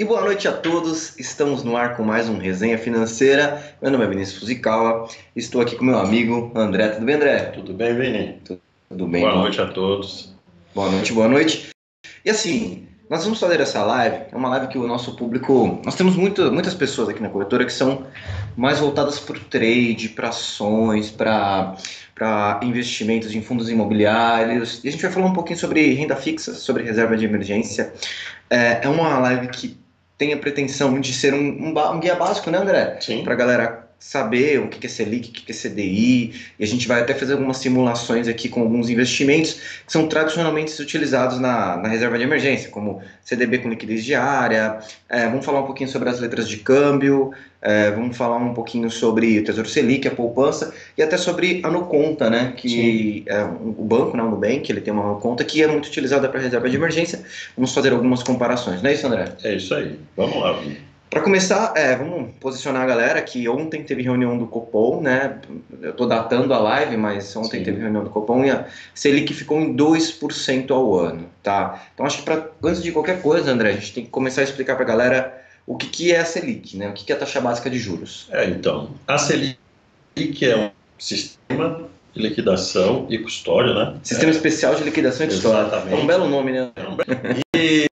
E boa noite a todos, estamos no ar com mais um Resenha Financeira. Meu nome é Vinícius Fuzikawa, estou aqui com meu amigo André. Tudo bem, André? Tudo bem, Vini? Tudo bem. Boa noite a todos. Boa noite, boa noite. E assim, nós vamos fazer essa live, é uma live que o nosso público. Nós temos muito, muitas pessoas aqui na corretora que são mais voltadas para o trade, para ações, para para investimentos em fundos imobiliários. E a gente vai falar um pouquinho sobre renda fixa, sobre reserva de emergência. É, é uma live que tem a pretensão de ser um, um, um guia básico, né, André? Sim. Para a galera saber o que é Selic, o que é CDI, e a gente vai até fazer algumas simulações aqui com alguns investimentos que são tradicionalmente utilizados na, na reserva de emergência, como CDB com liquidez diária, é, vamos falar um pouquinho sobre as letras de câmbio, é, vamos falar um pouquinho sobre o Tesouro Selic, a poupança, e até sobre a Nuconta, né, que é, o banco, né, o Nubank, ele tem uma Nuconta que é muito utilizada para reserva de emergência, vamos fazer algumas comparações, não é isso, André? É isso aí, vamos lá. Para começar, é, vamos posicionar a galera que ontem teve reunião do Copom, né? Eu estou datando a live, mas ontem Sim. teve reunião do Copom e a Selic ficou em 2% ao ano, tá? Então acho que pra, antes de qualquer coisa, André, a gente tem que começar a explicar para a galera o que, que é a Selic, né? O que, que é a taxa básica de juros. É, então, a Selic é um sistema de liquidação e custódia, né? Sistema é. especial de liquidação e custódia. Exatamente. É um belo nome, né? É um belo... E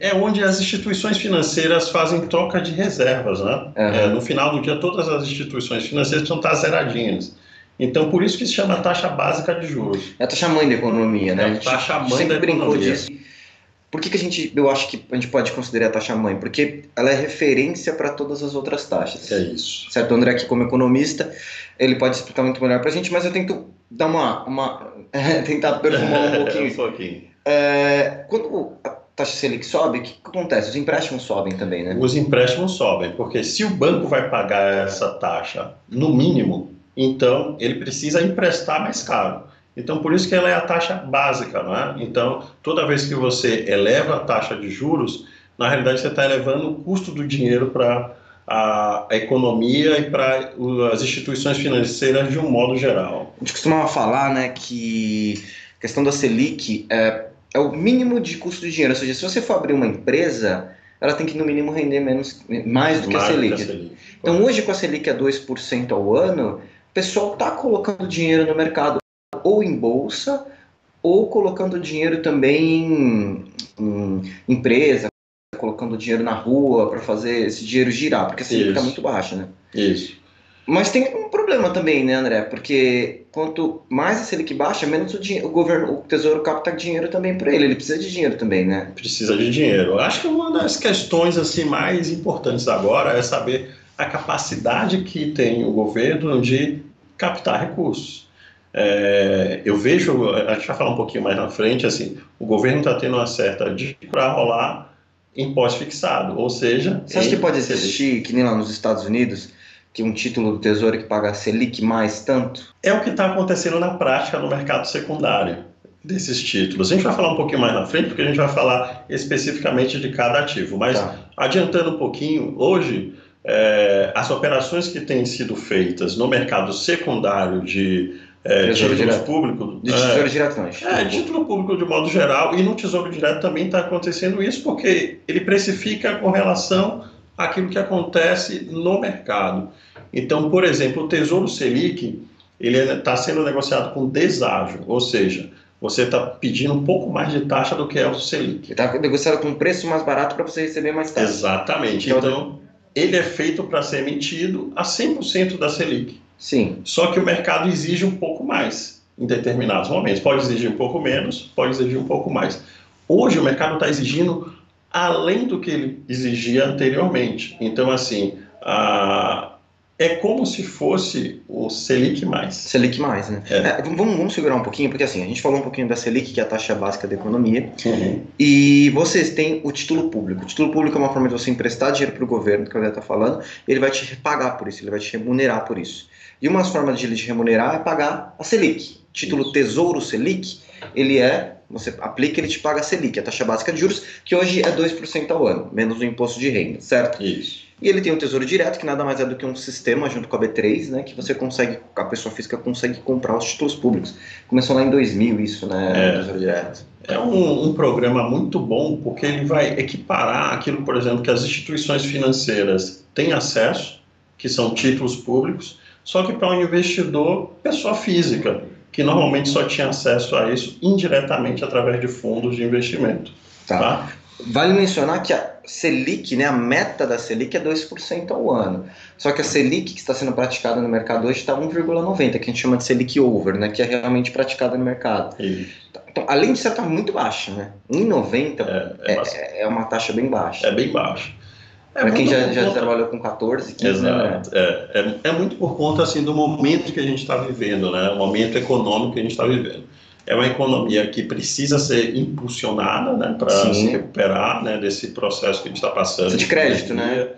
é onde as instituições financeiras fazem troca de reservas, né? Uhum. É, no final do dia, todas as instituições financeiras precisam estar zeradinhas. Então, por isso que se chama taxa básica de juros. É a taxa mãe da economia, né? É a a taxa mãe sempre da brincou economia. disso. Por que, que a gente, eu acho que a gente pode considerar a taxa mãe? Porque ela é referência para todas as outras taxas. É isso. Certo, o André aqui como economista, ele pode explicar muito melhor para a gente, mas eu tento dar uma, uma tentar perfumar um pouquinho. um pouquinho. É, quando taxa Selic sobe, o que, que acontece? Os empréstimos sobem também, né? Os empréstimos sobem, porque se o banco vai pagar essa taxa no mínimo, então ele precisa emprestar mais caro. Então, por isso que ela é a taxa básica, não é? Então, toda vez que você eleva a taxa de juros, na realidade você está elevando o custo do dinheiro para a, a economia e para as instituições financeiras de um modo geral. A gente costumava falar, né, que a questão da Selic é, é o mínimo de custo de dinheiro. Ou seja, se você for abrir uma empresa, ela tem que no mínimo render menos, mais do que a Mais Selic. que a Selic. Então hoje com a Selic a 2% ao ano, o pessoal está colocando dinheiro no mercado ou em bolsa ou colocando dinheiro também em, em empresa, colocando dinheiro na rua para fazer esse dinheiro girar, porque a Selic está muito baixa, né? Isso. Mas tem um problema também, né, André? Porque quanto mais a Selic baixa, menos o, o governo, o Tesouro capta dinheiro também para ele. Ele precisa de dinheiro também, né? precisa de dinheiro. Acho que uma das questões assim mais importantes agora é saber a capacidade que tem o governo de captar recursos. É, eu vejo, a gente vai falar um pouquinho mais na frente, assim, o governo está tendo uma certa dica para rolar imposto fixado, ou seja, Você acha que pode existir, que nem lá nos Estados Unidos, que um título do Tesouro que paga Selic mais tanto? É o que está acontecendo na prática no mercado secundário desses títulos. A gente vai falar um pouquinho mais na frente, porque a gente vai falar especificamente de cada ativo, mas Tá. Adiantando um pouquinho, hoje é, as operações que têm sido feitas no mercado secundário de é, Tesouro títulos direto. públicos, De é, Tesouro Direto, não. É, Público. título público de modo geral e no Tesouro Direto também está acontecendo isso porque ele precifica com relação àquilo que acontece no mercado. Então, por exemplo, o Tesouro Selic ele está sendo negociado com deságio, ou seja, você está pedindo um pouco mais de taxa do que é o Selic. Ele tá negociado com um preço mais barato para você receber mais taxa. Exatamente. Então, Então, ele é feito para ser emitido a 100% da Selic. Sim. Só que o mercado exige um pouco mais em determinados momentos. Pode exigir um pouco menos, pode exigir um pouco mais. Hoje o mercado está exigindo além do que ele exigia anteriormente. Então, assim, a- é como se fosse o Selic mais. Selic mais, né? É. É, vamos, vamos segurar um pouquinho, porque assim, a gente falou um pouquinho da Selic, que é a taxa básica da economia, Uhum. e vocês têm o título público. O título público é uma forma de você emprestar dinheiro para o governo, que o André está falando, ele vai te pagar por isso, ele vai te remunerar por isso. E uma das formas de ele te remunerar é pagar a Selic. Título Isso. Tesouro Selic, ele é, você aplica, ele te paga a Selic, a taxa básica de juros, que hoje é 2% ao ano, menos o imposto de renda, certo? Isso. E ele tem o Tesouro Direto, que nada mais é do que um sistema junto com a B3, né, que você consegue, a pessoa física consegue comprar os títulos públicos. Começou lá em 2000 isso, né, É. o Tesouro Direto. É um, um programa muito bom porque ele vai equiparar aquilo, por exemplo, que as instituições financeiras têm acesso, que são títulos públicos, só que para um investidor, pessoa física, que normalmente só tinha acesso a isso indiretamente através de fundos de investimento. Tá. Tá? Vale mencionar que a Selic, né, a meta da Selic é 2% ao ano. Só que a Selic que está sendo praticada no mercado hoje está 1,90, que a gente chama de Selic over, né, que é realmente praticada no mercado. E Então, além de ser tá muito baixa, né? 1,90 é, é, bastante- é, é uma taxa bem baixa. é bem baixo. É Para quem muito já, por já conta- trabalhou com 14, 15, né? Exato. É, é, é muito por conta assim do momento que a gente está vivendo, né? O momento econômico que a gente está vivendo. É uma economia que precisa ser impulsionada, né, para se recuperar, né, desse processo que a gente está passando. Precisa de crédito, né?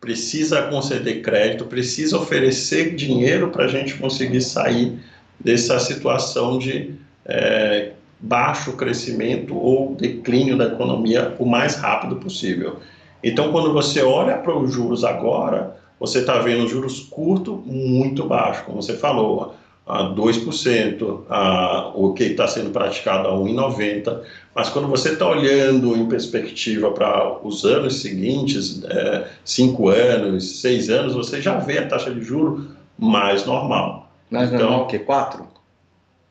Precisa conceder crédito, precisa oferecer dinheiro para a gente conseguir sair dessa situação de é, baixo crescimento ou declínio da economia o mais rápido possível. Então, quando você olha para os juros agora, você está vendo juros curto muito baixo, como você falou, a 2%, a, o que está sendo praticado a 1,90%. Mas quando você está olhando em perspectiva para os anos seguintes, 5 anos, 6 anos, você já vê a taxa de juro mais normal. Mas Então- normal o quê? 4?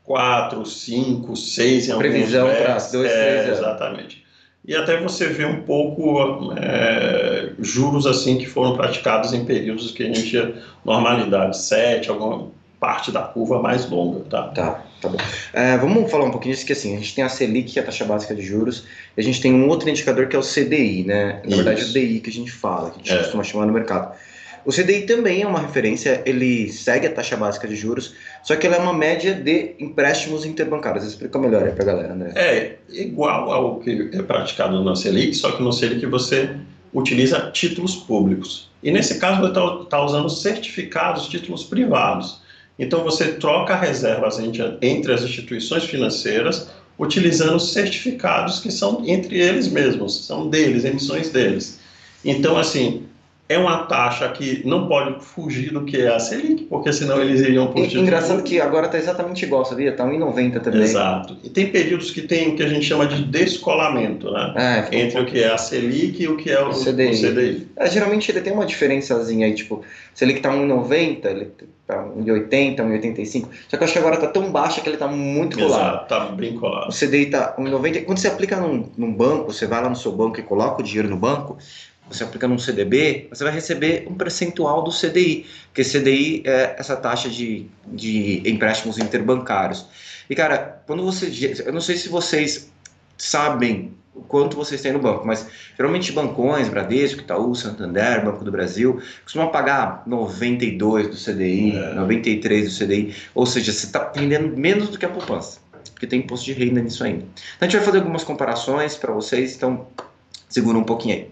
4, 5, 6 em alguns Previsão dois, é, três anos. Exatamente. E até você vê um pouco é, juros assim que foram praticados em períodos que a gente tinha normalidade, 7, alguma parte da curva mais longa, tá? Tá, tá bom. É, vamos falar um pouquinho disso, que assim, a gente tem a Selic, que é a taxa básica de juros, e a gente tem um outro indicador que é o CDI, né? Na verdade, é o Isso. DI que a gente fala, que a gente É. costuma chamar no mercado. O CDI também é uma referência, ele segue a taxa básica de juros, só que ela é uma média de empréstimos interbancários. Explica melhor aí pra galera, André. É igual ao que é praticado no Selic, só que no Selic você utiliza títulos públicos. E nesse caso você está tá usando certificados, títulos privados. Então você troca reservas entre as instituições financeiras utilizando certificados que são entre eles mesmos, são deles, emissões deles. Então, assim, é uma taxa que não pode fugir do que é a Selic, porque senão eles iriam por E- título Engraçado que agora tá exatamente igual, sabia? Tá 1,90 também. Exato. E tem períodos que tem o que a gente chama de descolamento, né? É, fica um Entre o que é a Selic e o que é o, O CDI. o CDI. É, geralmente ele tem uma diferençazinha aí, tipo, se ele que tá 1,90, ele tá 1,80, 1,85. Só que eu acho que agora tá tão baixa que ele tá muito colado. Exato, tá bem O colado. CDI tá 1,90. Quando você aplica num, num banco, você vai lá no seu banco e coloca o dinheiro no banco, você aplica num CDB, você vai receber um percentual do CDI, porque CDI é essa taxa de, de empréstimos interbancários. E cara, quando você. Eu não sei se vocês sabem o quanto vocês têm no banco, mas geralmente bancões, Bradesco, Itaú, Santander, Banco do Brasil, costumam pagar 92 do CDI, É. 93 do CDI, ou seja, você está rendendo menos do que a poupança, porque tem imposto de renda nisso ainda. Então a gente vai fazer algumas comparações para vocês, então segura um pouquinho aí.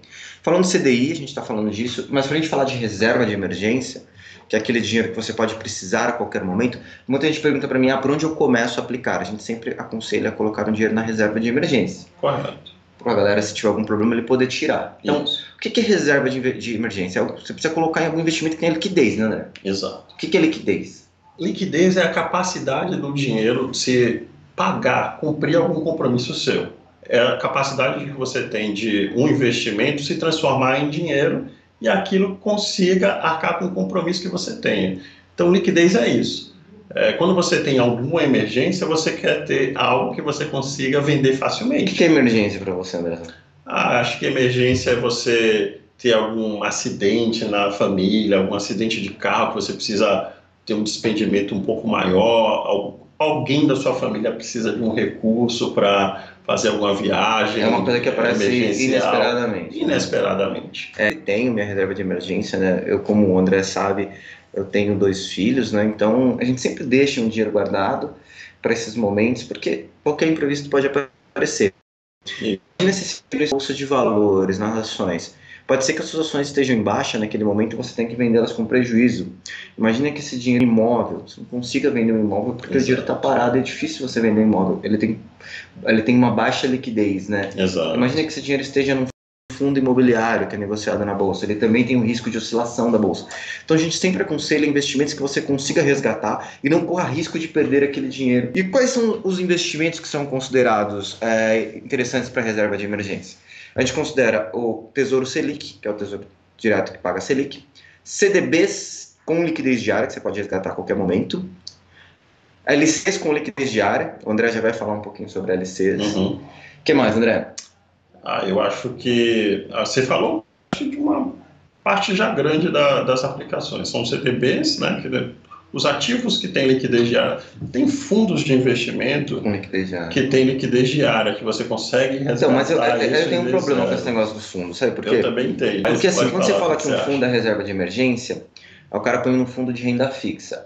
Falando de CDI, a gente está falando disso, mas para a gente falar de reserva de emergência, que é aquele dinheiro que você pode precisar a qualquer momento, muita gente pergunta para mim, ah, por onde eu começo a aplicar? A gente sempre aconselha a colocar um dinheiro na reserva de emergência Correto. para a galera, se tiver algum problema, ele poder tirar. Então, Isso. o que é reserva de, de emergência? É Você precisa colocar em algum investimento que tenha liquidez, né, André? Exato. O que que é liquidez? Liquidez é a capacidade do dinheiro de se pagar, cumprir algum compromisso seu. É a capacidade que você tem de um investimento se transformar em dinheiro e aquilo consiga arcar com o compromisso que você tenha. Então, liquidez é isso. É, quando você tem alguma emergência, você quer ter algo que você consiga vender O que facilmente. que é emergência para você, André? Ah, acho que emergência é você ter algum acidente na família, algum acidente de carro que você precisa ter um despendimento um pouco maior, al- alguém da sua família precisa de um recurso para fazer alguma viagem. É uma coisa que aparece inesperadamente. Inesperadamente. É, tenho minha reserva de emergência, né? Eu, como o André sabe, eu tenho dois filhos, né? Então a gente sempre deixa um dinheiro guardado para esses momentos, porque qualquer imprevisto pode aparecer. E- Nesse bolsa de valores, nas ações. Pode ser que as suas ações estejam em baixa naquele momento e você tem que vendê-las com prejuízo. Imagina que esse dinheiro imóvel, você não consiga vender um imóvel porque o dinheiro está parado, é difícil você vender um imóvel. Ele tem, ele tem uma baixa liquidez, né? Exato. Imagina que esse dinheiro esteja num fundo imobiliário que é negociado na bolsa, ele também tem um risco de oscilação da bolsa. Então a gente sempre aconselha investimentos que você consiga resgatar e não corra risco de perder aquele dinheiro. E quais são os investimentos que são considerados é, interessantes para reserva de emergência? A gente considera o Tesouro Selic, que é o Tesouro Direto que paga Selic, CDBs com liquidez diária, que você pode resgatar a qualquer momento, LCs com liquidez diária, o André já vai falar um pouquinho sobre LCs. O uhum. que mais, André? Ah, eu acho que ah, você falou de uma parte já grande da, das aplicações. São CDBs, né, que, os ativos que têm liquidez diária. Tem fundos de investimento que tem liquidez diária, que você consegue resgatar Então, mas eu, eu, eu tenho um problema com esse negócio dos fundos, sabe por quê? Eu também tenho. Porque assim, quando você fala que, que um fundo é reserva de emergência, o cara põe no fundo de renda fixa.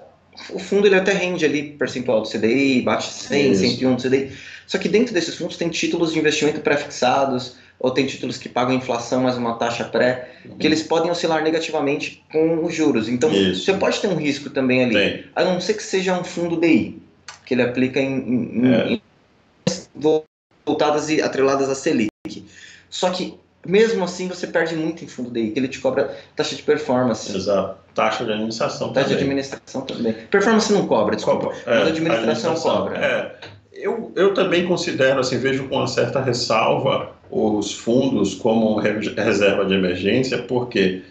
O fundo ele até rende ali percentual do CDI, bate 100, Isso. 101 do CDI. Só que dentro desses fundos tem títulos de investimento pré-fixados, ou tem títulos que pagam inflação mais uma taxa pré, uhum. que eles podem oscilar negativamente com os juros. Então, Isso. você pode ter um risco também ali, tem. a não ser que seja um fundo DI, que ele aplica em, em, é. em voltadas e atreladas a Selic. Só que mesmo assim você perde muito em fundo DI, que ele te cobra taxa de performance. Exato. Taxa de administração taxa também. de administração também. Performance não cobra, desculpa. Cobra. É, mas a administração, administração cobra. É. Eu, eu também considero, assim, vejo com uma certa ressalva os fundos como reserva de emergência, porque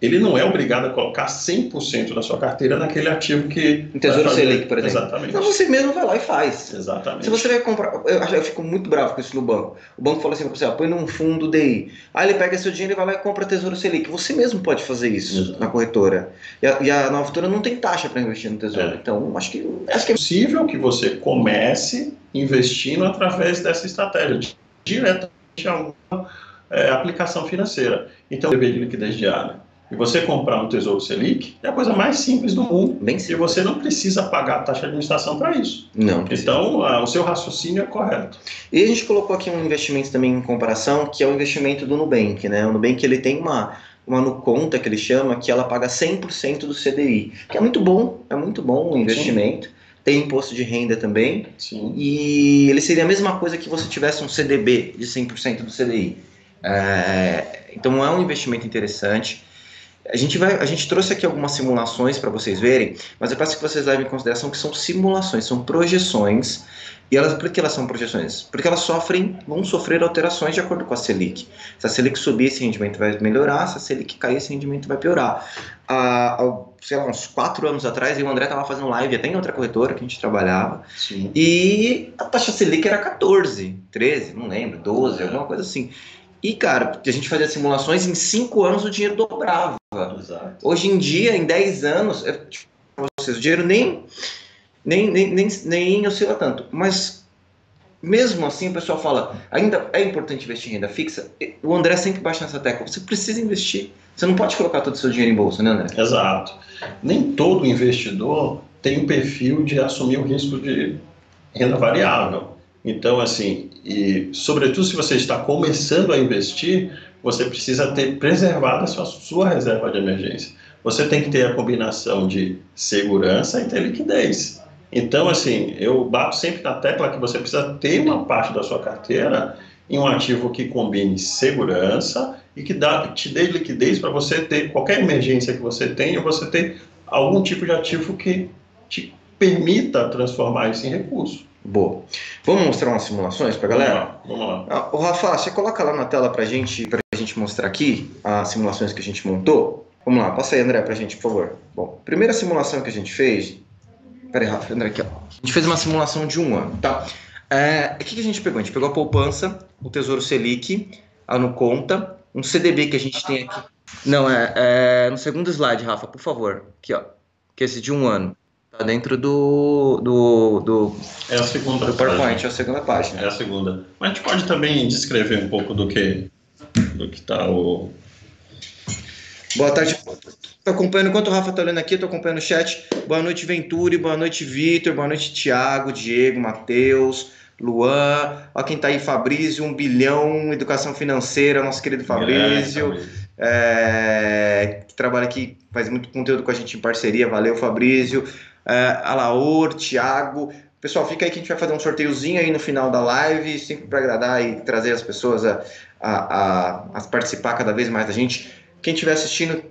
ele não é obrigado a colocar 100% da sua carteira naquele ativo que. Em Tesouro. Selic, por exemplo. Exatamente. Então você mesmo vai lá e faz. Exatamente. Se você vai comprar. Eu, eu fico muito bravo com isso no banco. O banco fala assim para você: ó, põe num fundo DI. Aí ele pega seu dinheiro e vai lá e compra Tesouro Selic. Você mesmo pode fazer isso Exato. na corretora. E a, e a nova corretora não tem taxa para investir no Tesouro. É. Então acho que, acho que é possível que você comece investindo através dessa estratégia, diretamente a uma é, aplicação financeira. Então, dever de liquidez diária e você comprar um Tesouro Selic, é a coisa mais simples do mundo. Bem simples. E você não precisa pagar a taxa de administração para isso. Não. Precisa. Então, a, o seu raciocínio é correto. E a gente colocou aqui um investimento também em comparação, que é o investimento do Nubank. Né? O Nubank ele tem uma, uma no conta que ele chama, que ela paga 100% do CDI, que é muito bom, é muito bom o investimento. Sim. Tem imposto de renda também. Sim. E ele seria a mesma coisa que você tivesse um CDB de 100% do CDI. É, então é um investimento interessante. A gente, vai, a gente trouxe aqui algumas simulações para vocês verem, mas eu peço que vocês levem em consideração que são simulações, são projeções. E elas, por que elas são projeções? Porque elas sofrem, vão sofrer alterações de acordo com a Selic. Se a Selic subir, esse rendimento vai melhorar, se a Selic cair, esse rendimento vai piorar. Há, há sei lá, uns quatro anos atrás, eu e o André estava fazendo live até em outra corretora que a gente trabalhava, Sim. e a taxa Selic era 14, 13, não lembro, 12, é. alguma coisa assim. E, cara, a gente fazia simulações, em 5 anos o dinheiro dobrava. Exato. Hoje em dia, em 10 anos, eu, tipo, vocês, o dinheiro nem, nem, nem, nem, nem oscila tanto. Mas, mesmo assim, o pessoal fala, ainda é importante investir em renda fixa? O André sempre baixa nessa tecla. Você precisa investir. Você não pode colocar todo o seu dinheiro em bolsa, né, André? Exato. Nem todo investidor tem o perfil de assumir o risco de renda variável. Então, assim, e sobretudo se você está começando a investir, você precisa ter preservado a sua, sua reserva de emergência. Você tem que ter a combinação de segurança e ter liquidez. Então, assim, eu bato sempre na tecla que você precisa ter uma parte da sua carteira em um ativo que combine segurança e que dá, te dê liquidez para você ter qualquer emergência que você tenha, você ter algum tipo de ativo que te permita transformar isso em recurso. Boa. Vamos mostrar umas simulações para a galera? Vamos lá. Vamos lá. Ah, o Rafa, você coloca lá na tela para gente, a gente mostrar aqui as simulações que a gente montou. Vamos lá, passa aí, André, para a gente, por favor. Bom, primeira simulação que a gente fez. Pera aí, Rafa, André, aqui, ó. A gente fez uma simulação de um ano, tá? É, o que, que a gente pegou? A gente pegou a poupança, o Tesouro Selic, a no conta, um CDB que a gente tem aqui. Não, é, é no segundo slide, Rafa, por favor. Aqui, ó. Que é esse de um ano. Tá dentro do, do, do, é a segunda do PowerPoint, página. é a segunda página. É a segunda. Mas a gente pode também descrever um pouco do que do que tá o. Boa tarde. Estou acompanhando, enquanto o Rafa está olhando aqui, estou acompanhando o chat. Boa noite, Venturi. Boa noite, Vitor. Boa noite, Tiago, Diego, Matheus, Luan. Olha quem está aí, Fabrício, um bilhão, educação financeira, nosso querido Fabrício. É, que trabalha aqui, faz muito conteúdo com a gente em parceria. Valeu, Fabrício uh, Alaor, Thiago, Pessoal, fica aí que a gente vai fazer um sorteiozinho aí no final da live, sempre para agradar e trazer as pessoas a, a, a, a, participar cada vez mais da gente. Quem estiver assistindo,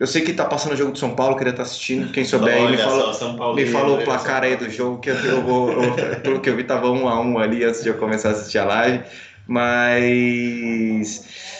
eu sei que tá passando o jogo do São Paulo, queria estar tá assistindo. Quem souber aí, me fala, me fala o placar aí do jogo, que eu vou. Eu, pelo que eu vi, tava um a um ali antes de eu começar a assistir a live. Mas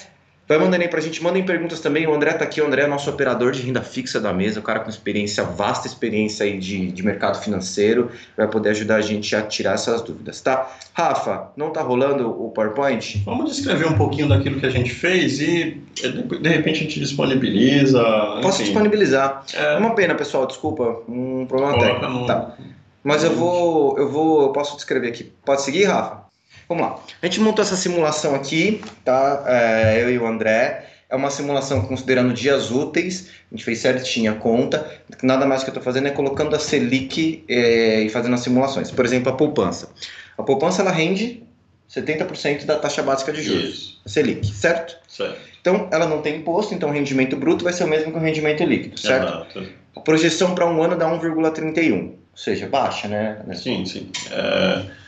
Vai mandando aí pra gente, mandem perguntas também. O André tá aqui, o André é nosso operador de renda fixa da mesa, o cara com experiência, vasta experiência aí de, de mercado financeiro, vai poder ajudar a gente a tirar essas dúvidas, tá? Rafa, não tá rolando o PowerPoint? Vamos descrever um pouquinho daquilo que a gente fez e de repente a gente disponibiliza. Posso enfim. disponibilizar. É... é uma pena, pessoal, desculpa, um problema técnico. No... Tá. Mas eu vou, eu vou, eu posso descrever aqui. Pode seguir, Rafa? Vamos lá. A gente montou essa simulação aqui, tá? É, eu e o André. É uma simulação considerando dias úteis. A gente fez certinho a conta. Nada mais que eu estou fazendo é colocando a Selic é, e fazendo as simulações. Por exemplo, a poupança. A poupança ela rende 70% da taxa básica de juros. Isso. A Selic, certo? Certo. Então, ela não tem imposto, então o rendimento bruto vai ser o mesmo que o rendimento líquido, certo? Exato. A projeção para um ano dá 1,31, ou seja, baixa, né? Sim, sim. É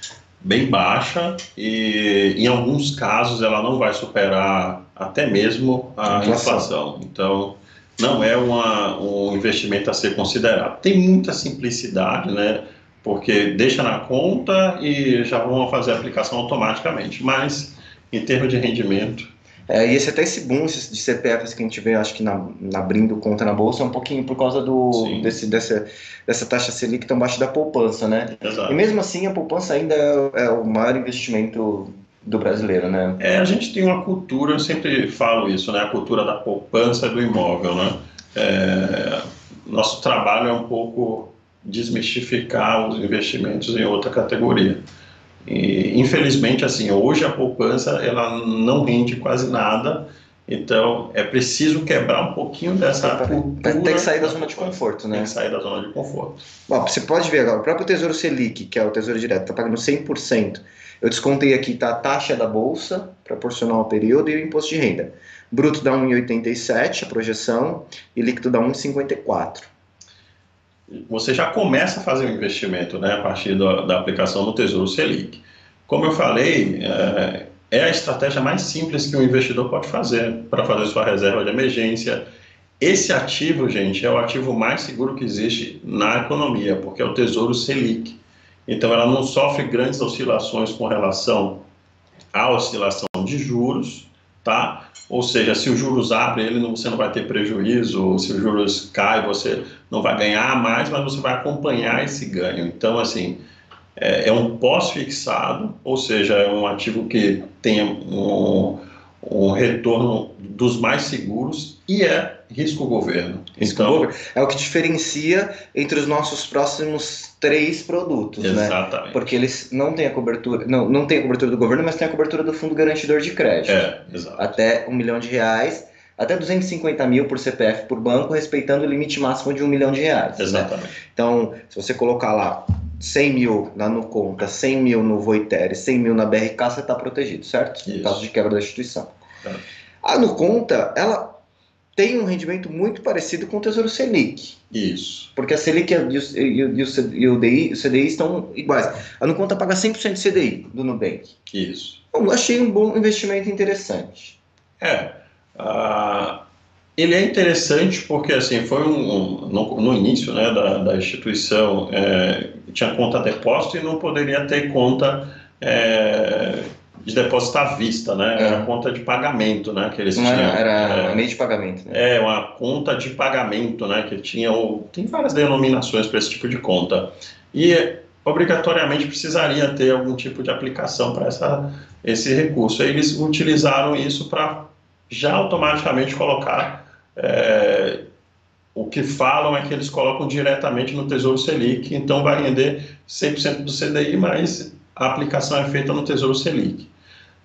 bem baixa e em alguns casos ela não vai superar até mesmo a inflação. inflação. Então não é uma, um investimento a ser considerado. Tem muita simplicidade, né? Porque deixa na conta e já vão fazer a aplicação automaticamente. Mas em termos de rendimento é, e esse, até esse boom de CPFs que a gente vê, acho que na, na abrindo conta na bolsa, é um pouquinho por causa do, desse, dessa, dessa taxa Selic tão baixa da poupança, né? Exato. E mesmo assim, a poupança ainda é, é, o maior investimento do brasileiro, né? É, a gente tem uma cultura, eu sempre falo isso, né? A cultura da poupança do imóvel, né? É, nosso trabalho é um pouco desmistificar os investimentos em outra categoria. E, infelizmente, assim, hoje a poupança ela não rende quase nada, então é preciso quebrar um pouquinho dessa cultura. Tem que sair da zona de conforto, né? Tem que sair da zona de conforto. Bom, você pode ver agora, o próprio Tesouro Selic, que é o Tesouro Direto, está pagando 100%. Eu descontei aqui tá, a taxa da bolsa, proporcional ao período, e o imposto de renda. Bruto dá 1,87 a projeção e líquido dá 1,54 você já começa a fazer o um investimento né, a partir da, da, aplicação do Tesouro Selic. Como eu falei, é, é, a estratégia mais simples que um investidor pode fazer para fazer sua reserva de emergência. Esse ativo, gente, é o ativo mais seguro que existe na economia, porque é o Tesouro Selic. Então, ela não sofre grandes oscilações com relação à oscilação de juros, tá? Ou seja, se os juros abrem, ele você não vai ter prejuízo, se os juros caem, você não vai ganhar mais, mas você vai acompanhar esse ganho. Então, assim, é, é um pós-fixado, ou seja, é um ativo que tem um, um retorno dos mais seguros e é risco governo. Risco então, governo. É o que diferencia entre os nossos próximos três produtos, né? exatamente. né? Porque eles não têm a cobertura, não, não tem a cobertura do governo, mas tem a cobertura do fundo garantidor de crédito. É, exato. Até um milhão de reais, até 250 mil por CPF por banco, respeitando o limite máximo de um milhão de reais. Né? Exatamente. Né? Então, se você colocar lá 100 mil na Nuconta, 100 mil no Voitere, 100 mil na BRK, você está protegido, certo? Isso. Em caso de quebra da instituição. É. A Nuconta, ela tem um rendimento muito parecido com o Tesouro Selic. Isso. Porque a Selic e o, e o, e o, DI, o CDI estão iguais. A Nuconta paga 100% de CDI do Nubank. Isso. Eu achei um bom investimento interessante. É. Uh, ele é interessante porque assim foi um, um no, no, início né, da, da instituição é, tinha conta depósito e não poderia ter conta é, de depósito à vista, né? É. Era conta de pagamento, né? Que eles Não tinham. Era, era é, meio de pagamento, né? É, uma conta de pagamento, né? Que tinha, ou, tem várias denominações para esse tipo de conta. E obrigatoriamente precisaria ter algum tipo de aplicação para esse recurso. Aí eles utilizaram isso para já automaticamente colocar. É, o que falam é que eles colocam diretamente no Tesouro Selic, então vai render 100% do CDI, mas a aplicação é feita no Tesouro Selic.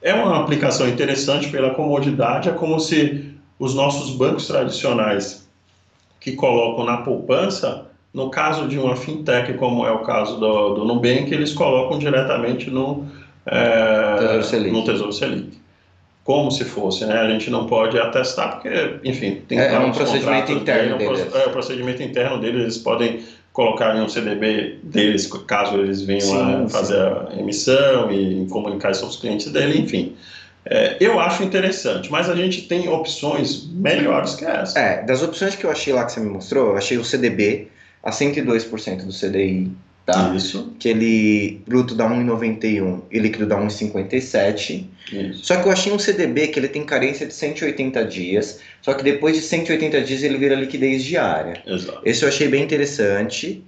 É uma aplicação interessante pela comodidade, é como se os nossos bancos tradicionais que colocam na poupança, no caso de uma fintech, como é o caso do, do Nubank, eles colocam diretamente no, é, Tesouro Selic. no Tesouro Selic. Como se fosse, né? A gente não pode atestar, porque, enfim, tem é, é um procedimento interno deles. É, o procedimento interno deles, eles podem colocarem um CDB deles, caso eles venham sim, a fazer sim. a emissão e comunicar isso aos clientes dele, enfim. É, eu acho interessante, mas a gente tem opções melhores que essa. É, das opções que eu achei lá que você me mostrou, eu achei o CDB a 102% do CDI, tá? Isso. Que ele bruto dá 1,91 e líquido dá 1,57. Só que eu achei um CDB que ele tem carência de 180 dias, só que depois de 180 dias ele vira liquidez diária. Exato. Esse eu achei bem interessante.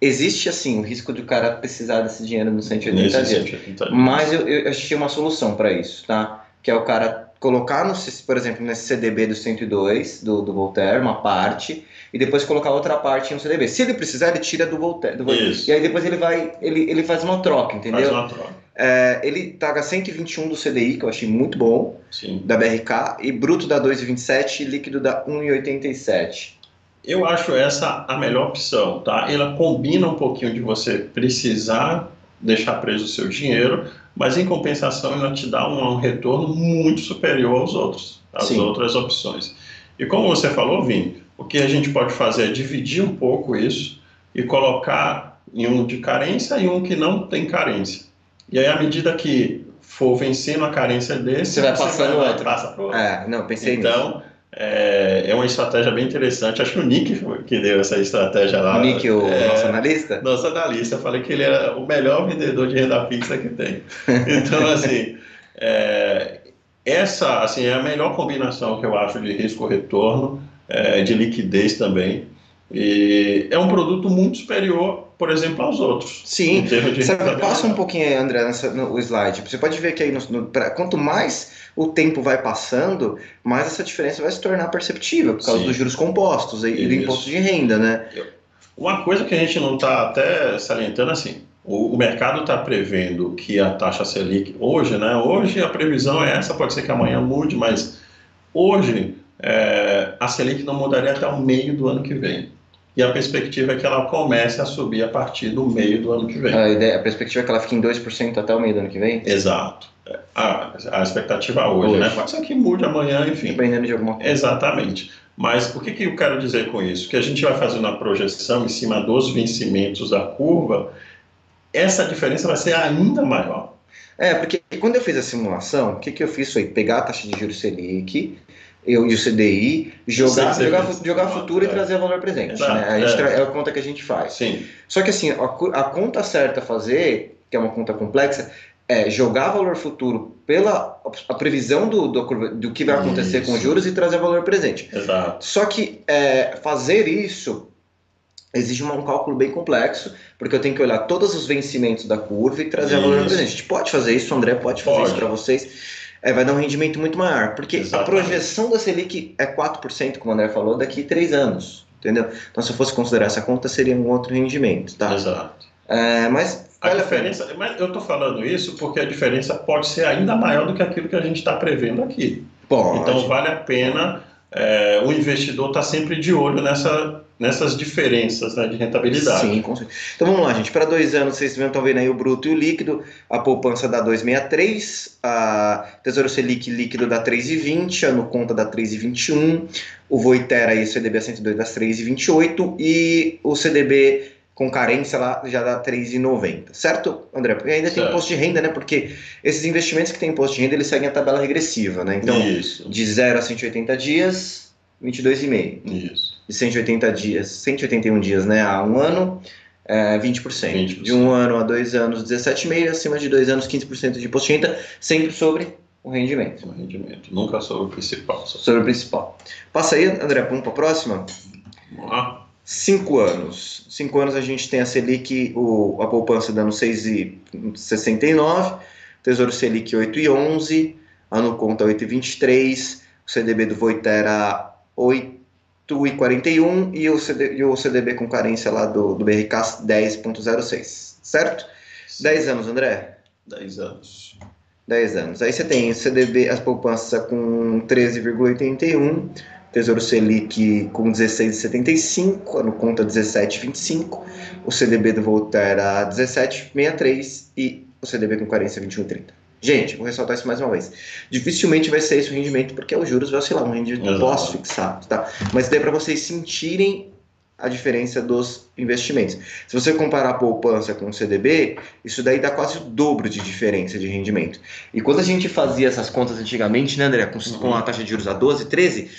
Existe, assim, o risco de o cara precisar desse dinheiro nos 180 Nesse dias. 180 dias. Mas eu, eu achei uma solução para isso, tá? Que é o cara colocar, no, por exemplo, nesse CDB do 102, do, do Voltaire, uma parte, e depois colocar outra parte no CDB. Se ele precisar, ele tira do Voltaire. Do Voltaire. E aí depois ele vai, ele, ele faz uma troca, entendeu? Faz uma troca. É, ele paga 121 do CDI, que eu achei muito bom, Sim. da BRK, e bruto da 2,27 e líquido da 1,87. Eu acho essa a melhor opção, tá? Ela combina um pouquinho de você precisar deixar preso o seu dinheiro, mas em compensação ela te dá um, um retorno muito superior aos outros, às Sim. outras opções. E como você falou, Vini, o que a gente pode fazer é dividir um pouco isso e colocar em um de carência e um que não tem carência. E aí, à medida que for vencendo a carência desse, você vai passando o outro. Passa outro. É, não, pensei então, nisso. É, é uma estratégia bem interessante. Acho que o Nick que deu essa estratégia lá. O Nick, o é, nosso analista? Nosso analista. Eu falei que ele era o melhor vendedor de renda fixa que tem. Então, assim, é, essa assim, é a melhor combinação que eu acho de risco-retorno, é, de liquidez também. E é um produto muito superior, por exemplo, aos outros. Sim. Passa um pouquinho aí, André, nessa, no slide. Você pode ver que aí, no, no, pra, quanto mais o tempo vai passando, mais essa diferença vai se tornar perceptível, por causa Sim. dos juros compostos e, do imposto de renda, né? Uma coisa que a gente não está até salientando assim, o, o mercado está prevendo que a taxa Selic hoje, né? Hoje a previsão é essa, pode ser que amanhã mude, mas hoje é, a Selic não mudaria até o meio do ano que vem e a perspectiva é que ela comece a subir a partir do meio do ano que vem. A, ideia, a perspectiva é que ela fique em 2% até o meio do ano que vem? Exato. A, a expectativa hoje, hoje, né? Pode ser que mude amanhã, enfim. Dependendo de alguma coisa. Exatamente. Mas o que, que eu quero dizer com isso? Que a gente vai fazer uma projeção em cima dos vencimentos da curva, essa diferença vai ser ainda maior. É, porque quando eu fiz a simulação, o que, que eu fiz foi pegar a taxa de juros Selic, eu e o CDI, jogar, jogar, jogar futuro é. e trazer valor presente. Exato, né? a, gente é. é. a conta que a gente faz. Sim. Só que assim, a, a conta certa a fazer, que é uma conta complexa, é jogar valor futuro pela a previsão do, do, do que vai acontecer isso. com os juros e trazer valor presente. Exato. Só que é, fazer isso exige um cálculo bem complexo, porque eu tenho que olhar todos os vencimentos da curva e trazer isso. valor presente. A gente pode fazer isso, o André pode fazer pode. isso para vocês é, vai dar um rendimento muito maior. Porque Exatamente. a projeção da Selic é 4%, como o André falou, daqui a 3 anos. Entendeu? Então, se eu fosse considerar essa conta, seria um outro rendimento. Tá? Exato. É, mas a diferença, mas eu estou falando isso porque a diferença pode ser ainda maior do que aquilo que a gente está prevendo aqui. Pode. Então vale a pena é, o investidor estar tá sempre de olho nessa nessas diferenças né, de rentabilidade. Sim, com certeza. Então vamos lá, gente. Para dois anos, vocês estão vendo aí o bruto e o líquido. A poupança dá 2,63, a Tesouro Selic líquido dá 3,20, ano conta dá 3,21, o Voitera aí, o CDB a 102 dá 3,28 e o CDB com carência lá já dá 3,90, certo, André? Porque ainda certo. tem imposto de renda, né? Porque esses investimentos que têm imposto de renda, eles seguem a tabela regressiva, né? Então, Isso. de 0 a 180 dias, 22,5. Isso. De 180 dias, 181 dias, né, a um ano, é 20%. 20%. De um ano a dois anos, 17,5%. Acima de dois anos, 15% de imposto de renda, sempre sobre o rendimento. O rendimento, nunca sobre o principal. Sobre, sobre o principal. Passa aí, André, vamos para a próxima? Vamos lá. Cinco anos. Cinco anos a gente tem a Selic, o, a poupança dando 6,69, Tesouro Selic 8,11, ano conta 8,23, o CDB do Voitera 8,41 e o, CD, e o CDB com carência lá do, do BRK 10,06, certo? Sim. 10 anos, André? 10 anos. 10 anos. Aí você tem o CDB, as poupanças com 13,81, Tesouro Selic com 16,75, ano conta 17,25, o CDB do Voltaire 17,63 e o CDB com carência 21,30. Gente, vou ressaltar isso mais uma vez. Dificilmente vai ser esse o rendimento, porque os juros vai oscilar, um rendimento pós-fixado, tá? Mas daí para vocês sentirem a diferença dos investimentos. Se você comparar a poupança com o CDB, isso daí dá quase o dobro de diferença de rendimento. E quando a gente fazia essas contas antigamente, né, André, com, uhum. com a taxa de juros a 12, 13,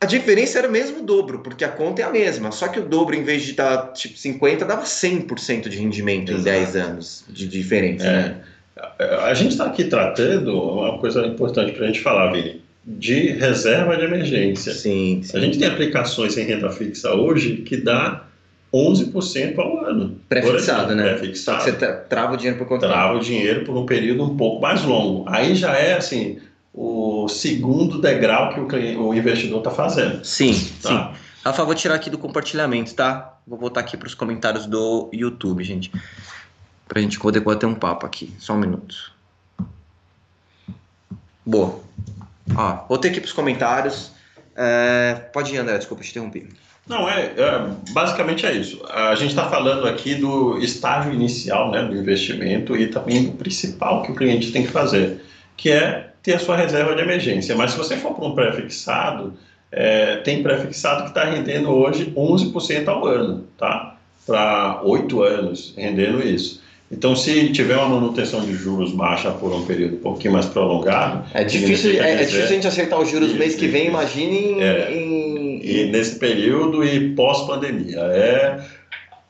a diferença era mesmo o dobro, porque a conta é a mesma. Só que o dobro, em vez de dar tipo 50, dava 100% de rendimento Exato. em 10 anos de diferença. É. Né? A gente está aqui tratando uma coisa importante para a gente falar, Vini de reserva de emergência. Sim, sim. A gente tem aplicações em renda fixa hoje que dá 11% ao ano. Pré-fixado, né? Pré-fixado. Você trava o dinheiro por quanto Trava o dinheiro por um período um pouco mais longo. Aí já é assim o segundo degrau que o, cliente, o investidor está fazendo. Sim, tá? sim. Rafa, vou tirar aqui do compartilhamento, tá? Vou voltar aqui para os comentários do YouTube, gente. Para a gente poder bater um papo aqui. Só um minuto. Boa. Ó, voltei aqui para os comentários. É, pode ir, André, desculpa te interromper. Não, é, é, basicamente é isso. A gente está falando aqui do estágio inicial né, do investimento e também do principal que o cliente tem que fazer, que é ter a sua reserva de emergência. Mas se você for para um pré-fixado, é, tem pré-fixado que está rendendo hoje 11% ao ano, tá? Para oito anos rendendo isso. Então, se tiver uma manutenção de juros baixa por um período um pouquinho mais prolongado. É difícil, é, é difícil a gente acertar os juros no mês que vem, imagine é, em... E nesse período e pós-pandemia. É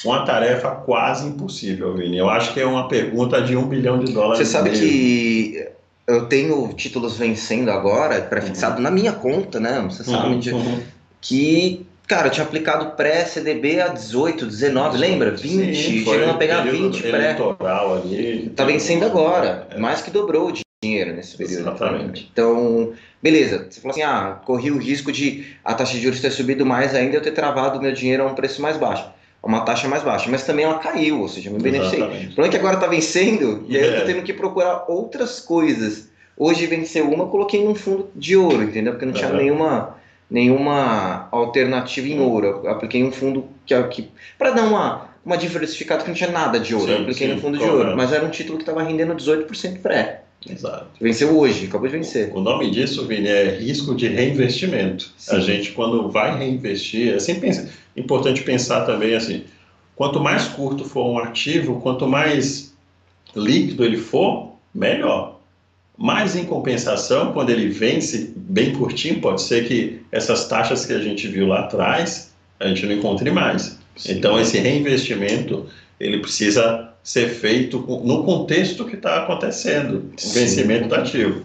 uma tarefa quase impossível, Vini. Eu acho que é uma pergunta de um bilhão de dólares. Você sabe que eu tenho títulos vencendo agora, pré-fixado uhum. na minha conta, né? Você sabe uhum. de, uhum. que Cara, eu tinha aplicado pré-CDB a 18, 19, lembra? 20, Sim, chegando a pegar 20 pré. Ali, tá vencendo agora, é. mais que dobrou de dinheiro nesse período. Exatamente. Então, beleza. Você falou assim, ah, corri o risco de a taxa de juros ter subido mais ainda e eu ter travado meu dinheiro a um preço mais baixo. Uma taxa mais baixa, mas também ela caiu, ou seja, me beneficiei. O problema é que agora tá vencendo e aí eu tô é. tendo que procurar outras coisas. Hoje venceu uma, coloquei num fundo de ouro, entendeu? Porque não tinha nenhuma nenhuma alternativa em ouro. Eu apliquei um fundo que, que para dar uma, uma diversificada que não tinha nada de ouro. Sim, eu apliquei sim, no fundo de ouro, mas era um título que estava rendendo 18% pré. Exato. Venceu hoje, acabou de vencer. O nome disso, Vini, é risco de reinvestimento. Sim. A gente, quando vai reinvestir, é sempre importante pensar também assim: quanto mais curto for um ativo, quanto mais líquido ele for, melhor. Mas, em compensação, quando ele vence bem curtinho, pode ser que essas taxas que a gente viu lá atrás, a gente não encontre mais. Sim. Então, esse reinvestimento, ele precisa ser feito no contexto que está acontecendo, o vencimento do ativo.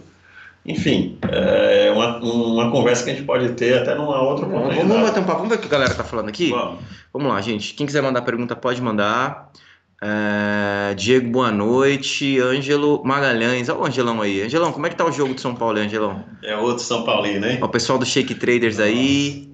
Enfim, é uma, uma conversa que a gente pode ter até numa outra oportunidade. Vamos bater um papo, vamos ver o que a galera está falando aqui? Vamos. Vamos lá, gente. Quem quiser mandar pergunta, pode mandar. É, Diego, boa noite. Ângelo Magalhães. Olha o Angelão aí. Angelão, como é que tá o jogo de São Paulo, Angelão? É outro São Paulino, hein? o pessoal do Shake Traders Nossa. aí.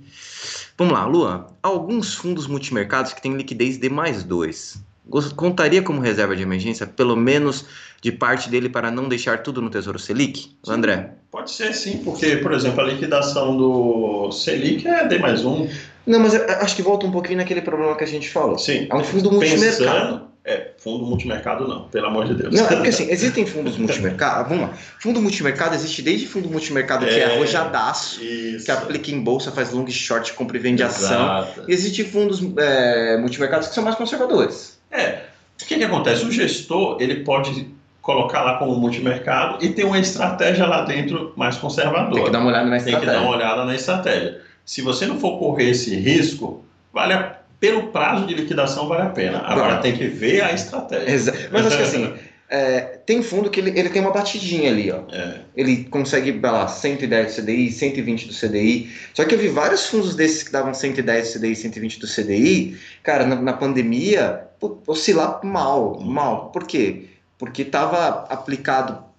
Vamos lá, Luan. Alguns fundos multimercados que têm liquidez D mais 2. Contaria como reserva de emergência, pelo menos de parte dele, para não deixar tudo no Tesouro Selic? Sim, André? Pode ser sim, porque, por exemplo, a liquidação do Selic é D mais 1. Não, mas acho que volta um pouquinho naquele problema que a gente falou. Sim. É um fundo multimercado. É, fundo multimercado não, pelo amor de Deus. Não, é porque assim, existem fundos multimercado. Vamos lá. Fundo multimercado existe desde fundo multimercado que é, é arrojadaço, isso. que aplica em bolsa, faz long short, compra e vende ação. E existem fundos é, multimercados que são mais conservadores. É. O que, que acontece? O gestor ele pode colocar lá como multimercado e ter uma estratégia lá dentro mais conservadora. Tem que dar uma olhada na estratégia. Tem que dar uma olhada na estratégia. Se você não for correr esse risco, vale a pelo prazo de liquidação vale a pena. Agora tem que ver a estratégia. Exato. Mas acho que assim, é, tem fundo que ele, ele tem uma batidinha ali, ó. É. Ele consegue, sei lá, 110 do CDI, 120 do CDI. Só que eu vi vários fundos desses que davam 110 do CDI, 120 do CDI, cara, na, na pandemia, oscilar mal, mal. Por quê? Porque estava aplicado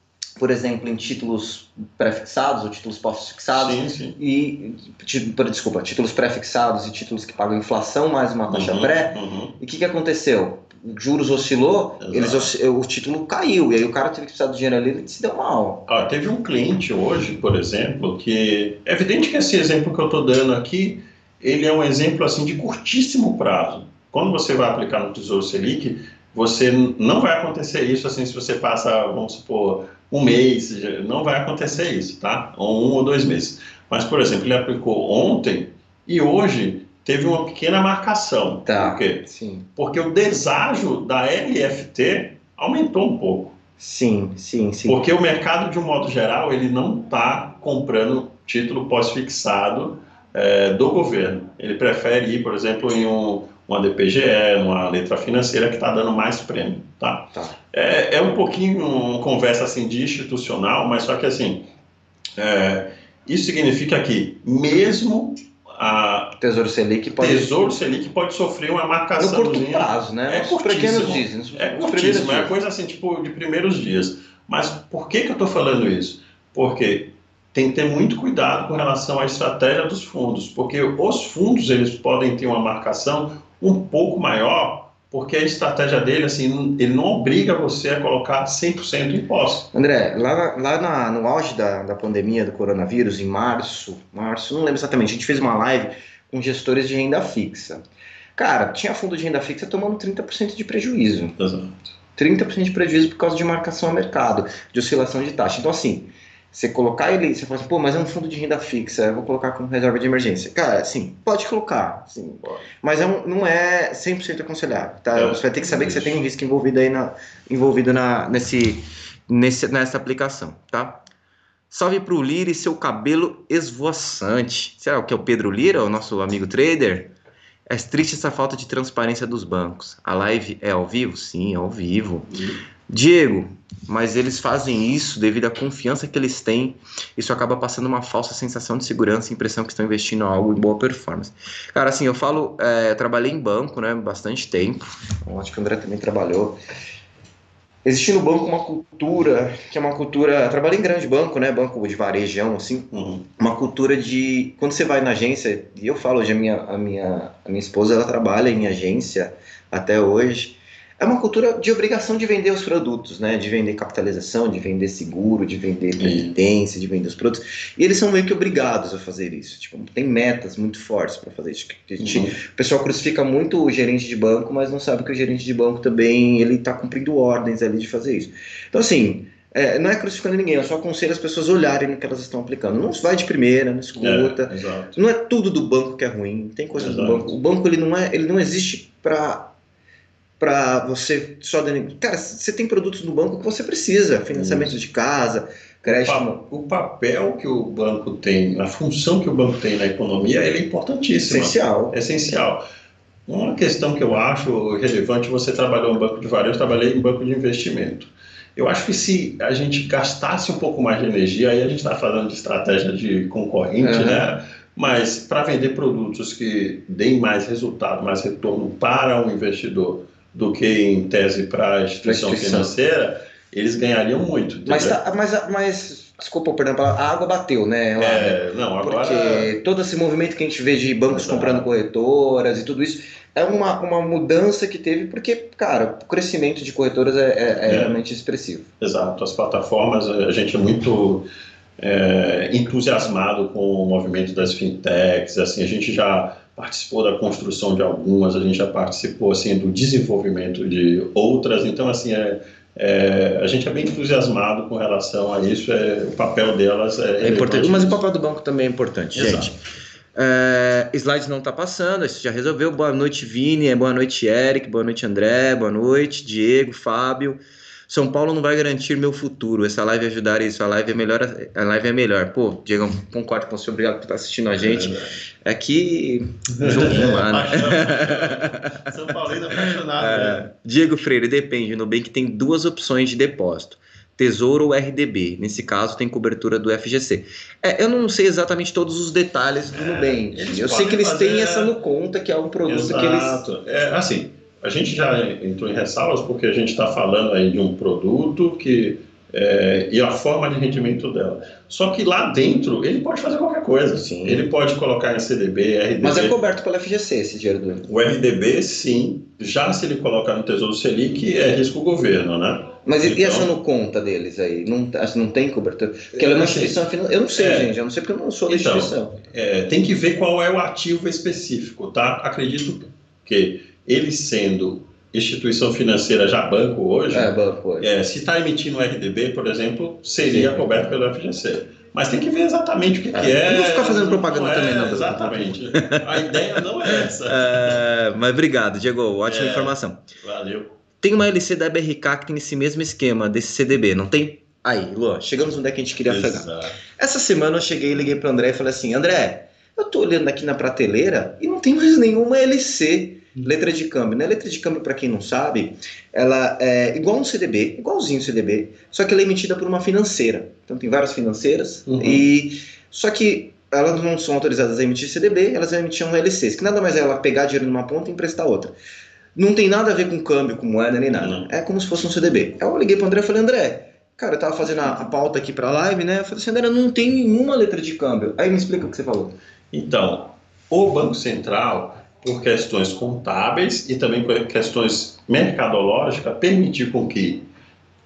por exemplo, em títulos pré-fixados ou títulos pós-fixados. Sim, sim. E, desculpa, títulos pré-fixados e títulos que pagam inflação mais uma taxa uhum, pré. Uhum. E o que, que aconteceu? Juros oscilou, eles, o título caiu, e aí o cara teve que precisar do dinheiro ali e se deu mal. Ah, teve um cliente hoje, por exemplo, que é evidente que esse exemplo que eu estou dando aqui, ele é um exemplo assim de curtíssimo prazo. Quando você vai aplicar no Tesouro Selic, você não vai acontecer isso assim se você passa, vamos supor, um mês, não vai acontecer isso, tá? Ou um ou dois meses. Mas, por exemplo, ele aplicou ontem e hoje teve uma pequena marcação. Tá. Por quê? Sim. Porque o deságio da LFT aumentou um pouco. Sim, sim, sim. Porque o mercado, de um modo geral, ele não está comprando título pós-fixado é, do governo. Ele prefere ir, por exemplo, em um, uma DPGE, uma letra financeira que está dando mais prêmio. Tá? Tá. É, é um pouquinho uma conversa assim, de institucional, mas só que assim, é, isso significa que mesmo a Tesouro Selic pode. Tesouro Selic pode sofrer uma No marcação. curto prazo, né? É curtíssimo. dizem. É curtíssimo, é coisa assim, tipo, de primeiros dias. Mas por que, que eu estou falando isso? Porque tem que ter muito cuidado com relação à estratégia dos fundos, porque os fundos eles podem ter uma marcação um pouco maior, porque a estratégia dele, assim, não- ele não obriga você a colocar 100% imposto. André, lá, lá na- no auge da, da pandemia do coronavírus, em março, março, não lembro exatamente, a gente fez uma live com gestores de renda fixa. Cara, tinha fundo de renda fixa tomando 30% de prejuízo. 30% de prejuízo por causa de marcação a mercado, de oscilação de taxa. Então, assim, você colocar ele, você fala assim, pô, mas é um fundo de renda fixa, eu vou colocar como reserva de emergência. Cara, assim, pode colocar, sim, mas é um- não é 100% aconselhável, tá? É, você vai ter que saber que você isso. tem um risco envolvido aí na, envolvido na, nesse, nesse, nessa aplicação, tá? Salve pro Lira e seu cabelo esvoaçante. Será o que é o Pedro Lira, o nosso amigo trader? É triste essa falta de transparência dos bancos. A live é ao vivo? Sim, é ao vivo. Diego, mas eles fazem isso devido à confiança que eles têm. Isso acaba passando uma falsa sensação de segurança e impressão que estão investindo em algo em boa performance. Cara, assim, eu falo, é, eu trabalhei em banco, né, bastante tempo. Eu acho que o André também trabalhou. Existe no banco uma cultura, que é uma cultura. Eu trabalhei em grande banco, né? Banco de varejão, assim Uhum. uma cultura de quando você vai na agência e eu falo hoje a minha a minha a minha esposa ela trabalha em agência até hoje é uma cultura de obrigação de vender os produtos né de vender capitalização de vender seguro de vender previdência de vender os produtos e eles são meio que obrigados a fazer isso tipo tem metas muito fortes para fazer isso gente- Uhum. o pessoal crucifica muito o gerente de banco mas não sabe que o gerente de banco também ele está cumprindo ordens ali de fazer isso então assim é, não é crucificando ninguém, eu só aconselho as pessoas olharem no que elas estão aplicando. Não vai de primeira, não escuta. É. Não é tudo do banco que é ruim, tem coisas do Exato. banco. O banco ele não é, ele não existe para para você só dando. Cara, você tem produtos no banco que você precisa, financiamento de casa, crédito. O papel que o banco tem, a função que o banco tem na economia, ele é importantíssima. essencial. É essencial. Uma questão que eu acho relevante, você trabalhou em banco de varejo, eu trabalhei em banco de investimento. Eu acho que se a gente gastasse um pouco mais de energia, aí a gente está falando de estratégia de concorrente, Uhum. né? Mas para vender produtos que deem mais resultado, mais retorno para o investidor do que em tese para a instituição financeira, eles ganhariam muito. Mas, tá, mas, mas, desculpa, perdão, a água bateu, né? lá, né? É, não, agora. Porque todo esse movimento que a gente vê de bancos Exato. comprando corretoras e tudo isso é uma, uma mudança que teve, porque, cara, o crescimento de corretoras é, é- é É. realmente expressivo. Exato, as plataformas, a gente é muito é, entusiasmado com o movimento das fintechs, assim, a gente já participou da construção de algumas, a gente já participou, assim, do desenvolvimento de outras, então, assim, é, é, a gente é bem entusiasmado com relação a isso, é, o papel delas é, É importante, mas o papel do banco também é importante, Exato. gente. É, slide não tá passando, isso já resolveu. Boa noite, Vini. Boa noite, Eric. Boa noite, André. Boa noite, Diego, Fábio. São Paulo não vai garantir meu futuro. Essa live ajudar isso. A live é melhor. A live é melhor. Pô, Diego, concordo com você. Obrigado por estar assistindo a gente. É que. joguinho lá, né? São Paulino apaixonado, né? É, Diego Freire, depende. O Nubank tem duas opções de depósito: Tesouro ou RDB. Nesse caso, tem cobertura do FGC. É, eu não sei exatamente todos os detalhes do É, Nubank. Eu sei que eles têm fazer- essa no conta, que é um produto que eles. Exato. É, assim, a gente já entrou em ressalvas porque a gente está falando aí de um produto que é, e a forma de rendimento dela. Só que lá dentro ele pode fazer qualquer coisa. Sim. Ele pode colocar em CDB, RDB. Mas é coberto pelo FGC esse dinheiro do. O RDB, sim. Já se ele colocar no Tesouro Selic, é risco governo, né? Mas e- e Então- essa no conta deles aí? Não, assim, não tem cobertura? Porque ela é uma instituição financeira. Eu não sei, É. gente. Eu não sei porque eu não sou da Então, instituição. É, tem que ver qual é o ativo específico, tá? Acredito que ele sendo instituição financeira já banco hoje, É, banco hoje. É, se está emitindo RDB, por exemplo, seria Sim. coberto pelo FGC. Mas tem que ver exatamente o que é. Que é não ficar fazendo propaganda não é, também, não. Exatamente. A ideia não é essa. É, mas obrigado, Diego. Ótima É. informação. Valeu. Tem uma LC da BRK que tem esse mesmo esquema desse CDB, não tem? Aí, Luan, chegamos onde é que a gente queria chegar. Exato. Essa semana eu cheguei e liguei pro André e falei assim: André, eu tô olhando aqui na prateleira e não tem mais nenhuma LC, letra de câmbio. Né? Letra de câmbio, para quem não sabe, ela é igual um CDB, igualzinho um CDB, só que ela é emitida por uma financeira. Então tem várias financeiras Uhum. e só que elas não são autorizadas a emitir CDB, elas emitiam LCs, que nada mais é ela pegar dinheiro numa ponta e emprestar outra. Não tem nada a ver com câmbio, com moeda nem nada. Não. É como se fosse um CDB. Aí eu liguei pro André e falei, André, Cara, eu tava fazendo a, a pauta aqui pra live, né? Eu falei assim, André, não tem nenhuma letra de câmbio. Aí me explica o que você falou. Então, o Banco Central, por questões contábeis e também por questões mercadológicas, permitiu com que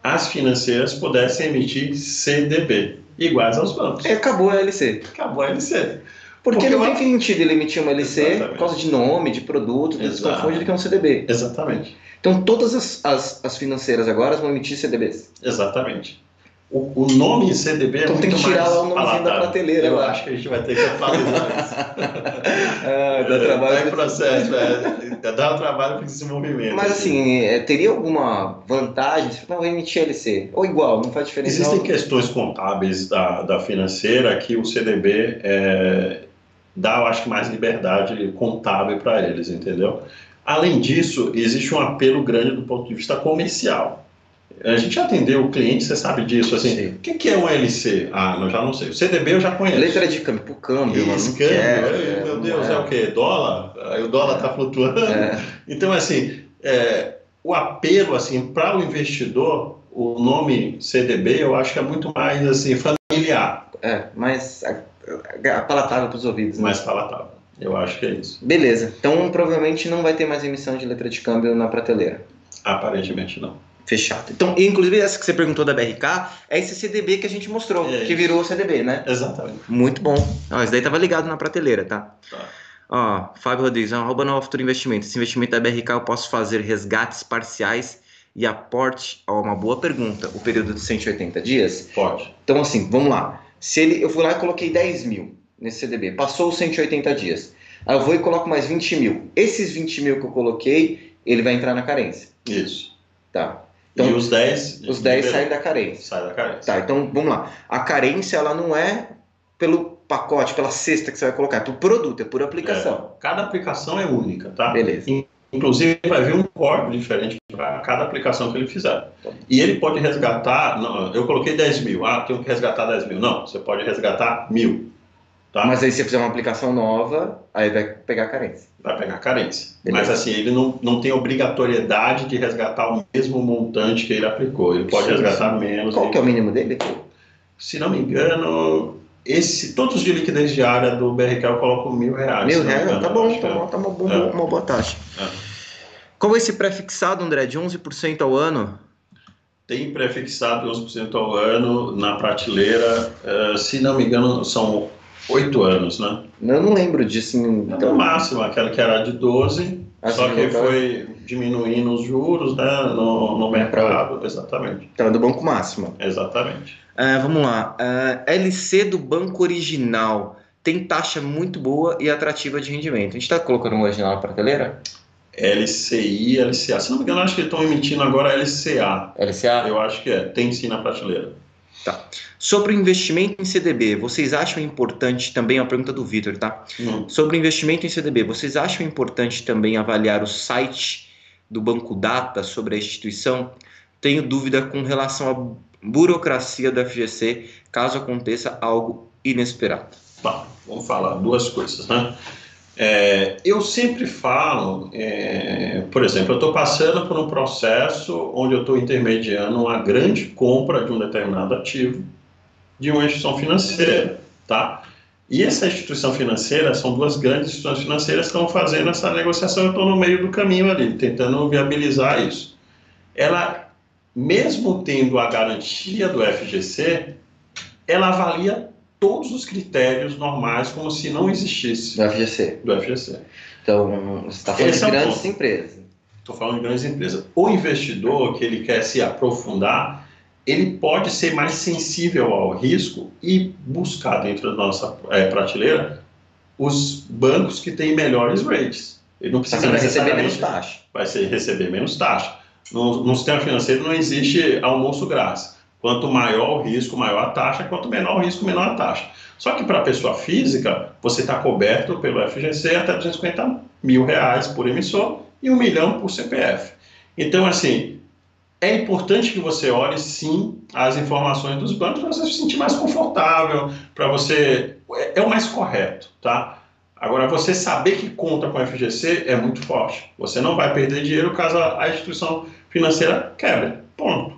as financeiras pudessem emitir CDB, iguais aos bancos. Aí acabou a LC. Acabou a LC. Porque, Porque não tem sentido ele emitir uma LC Exatamente. por causa de nome, de produto, você Exato. confunde ele que é um CDB. Exatamente. Então todas as, as, as financeiras agora vão emitir CDBs. Exatamente. O, o nome CDB é Então tem que tirar lá o nomezinho da prateleira Eu lá. acho que a gente vai ter que atualizar isso. Ah, dá É, trabalho. Em processo, é. Dá um trabalho para esse movimento. Mas assim, é, teria alguma vantagem? Não, emitir LC. Ou igual, não faz diferença. Existem não. questões contábeis da, da financeira que o CDB é, dá, eu acho que, mais liberdade contábil para eles, entendeu? Além disso, existe um apelo grande do ponto de vista comercial. A gente atendeu o cliente, você sabe disso, assim, Sim. o que, que é um LC? Ah, eu já não sei. O CDB eu já conheço. Letra de câmbio, pro câmbio, mano. Esse não câmbio, é, meu Deus, é. o quê? Dólar? Aí o dólar está flutuando. É. Então, assim, é, o apelo assim, para o investidor, o nome CDB, eu acho que é muito mais assim, familiar, É, a, palatável pros ouvidos. Né? mais palatável. Eu acho que é isso. Beleza. Então provavelmente não vai ter mais emissão de letra de câmbio na prateleira. Aparentemente não. Fechado. Então, inclusive, essa que você perguntou da BRK é esse CDB que a gente mostrou, É que isso. virou o CDB, né? Exatamente. Muito bom. Ó, esse daí tava ligado na prateleira, tá? Tá. Ó, Fábio Rodrigues, arroba Nova Futuro Investimento. Esse investimento da BRK eu posso fazer resgates parciais e aporte? Ó, uma boa pergunta. O período de 180 dias? Pode. Então, assim, vamos lá. Se ele, eu fui lá e coloquei 10 mil nesse CDB, passou os 180 dias. Aí eu vou e coloco mais 20 mil. Esses 20 mil que eu coloquei, ele vai entrar na carência. Isso. Tá. Então, e os 10. os 10 saem da carência. Sai da carência. Tá, então vamos lá. A carência, ela não é pelo pacote, pela cesta que você vai colocar, é por produto, é por aplicação. Cada aplicação é única, tá? Beleza. Inclusive, vai vir um código diferente para cada aplicação que ele fizer. Tá. E ele pode resgatar. Não, eu coloquei 10 mil. Ah, tenho que resgatar 10 mil. Não, você pode resgatar mil. Tá? Mas aí se você fizer uma aplicação nova, aí vai pegar carência. vai pegar carência. Beleza. Mas assim, ele não, não tem obrigatoriedade de resgatar o mesmo montante que ele aplicou. Ele pode Sim, resgatar menos. Qual que é o mínimo dele? Se não me engano, esse, todos de liquidez diária do BRK eu coloco mil reais. Mil reais? engano, Tá bom, tá, é. bom, tá uma, boa, É. uma boa taxa. É. É esse pré-fixado, André? De 11% ao ano? Tem prefixado 11% ao ano na prateleira. eh, se não me engano, são oito anos, né? Eu não lembro disso. No Então, máximo, aquela que era de 12, Ah, só que foi diminuindo os juros né, no, no mercado. Exatamente. então é do banco máximo. Exatamente. Ah, vamos lá. Ah, LC do banco original tem taxa muito boa e atrativa de rendimento. A gente está colocando um original na prateleira? LCI, LCA. Se não me engano, acho que estão emitindo agora LCA. LCA? Eu acho que é. Tem sim na prateleira. Sobre o investimento em CDB, vocês acham importante também, é uma pergunta do Vitor, tá? Hum. Sobre o investimento em CDB, vocês acham importante também avaliar o site do Banco Data sobre a instituição? Tenho dúvida com relação à burocracia da FGC, caso aconteça algo inesperado. Tá, vamos falar duas coisas, né? É, eu sempre falo, é, por exemplo, eu estou passando por um processo onde eu estou intermediando uma grande compra de um determinado ativo de uma instituição financeira, tá? E essa instituição financeira, são duas grandes instituições financeiras que estão fazendo essa negociação, eu estou no meio do caminho ali, tentando viabilizar isso. Ela, mesmo tendo a garantia do FGC, ela avalia todos os critérios normais como se não existisse Da FGC. do FGC. Então, você está falando Esse de é grandes ponto. empresas. Estou falando de grandes empresas. O investidor que ele quer se aprofundar, ele pode ser mais sensível ao risco e buscar dentro da nossa é, prateleira os bancos que têm melhores rates. Ele não precisa vai receber menos taxa. Vai ser, receber menos taxa. No, no sistema financeiro não existe almoço grátis. Quanto maior o risco, maior a taxa, quanto menor o risco, menor a taxa. Só que para a pessoa física, você está coberto pelo FGC até 250 mil reais por emissor e um milhão por CPF. Então, assim, é importante que você olhe sim as informações dos bancos para você se sentir mais confortável, para você. É, é o mais correto, tá? Agora, você saber que conta com o FGC é muito forte. Você não vai perder dinheiro caso a instituição financeira quebre. Ponto.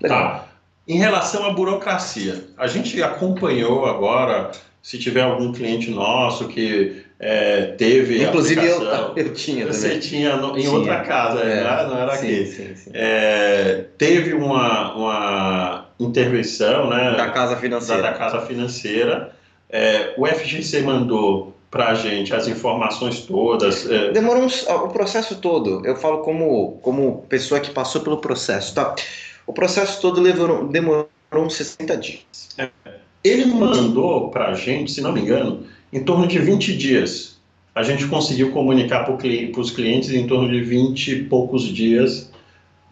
Tá. Em relação à burocracia, a gente acompanhou agora, se tiver algum cliente nosso que é, teve. Inclusive eu, eu tinha Você também. tinha no, em tinha. outra casa, é, não era sim, aqui. Sim, sim. É, teve uma, uma intervenção né, da casa financeira. Da, da casa financeira. É, o FGC mandou para a gente as informações todas. É. Demorou o processo todo. Eu falo como, como pessoa que passou pelo processo, tá? O processo todo levou, demorou uns 60 dias. É. Ele mandou para a gente, se não me engano, em torno de 20 dias. A gente conseguiu comunicar para os clientes em torno de 20 e poucos dias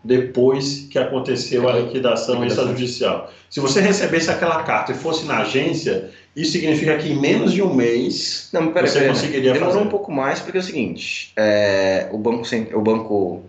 depois que aconteceu a liquidação extrajudicial. Se você recebesse aquela carta e fosse na agência, isso significa que em menos de um mês Não, pera, você pera, conseguiria Demorou fazer. um pouco mais porque é o seguinte, é, o banco o banco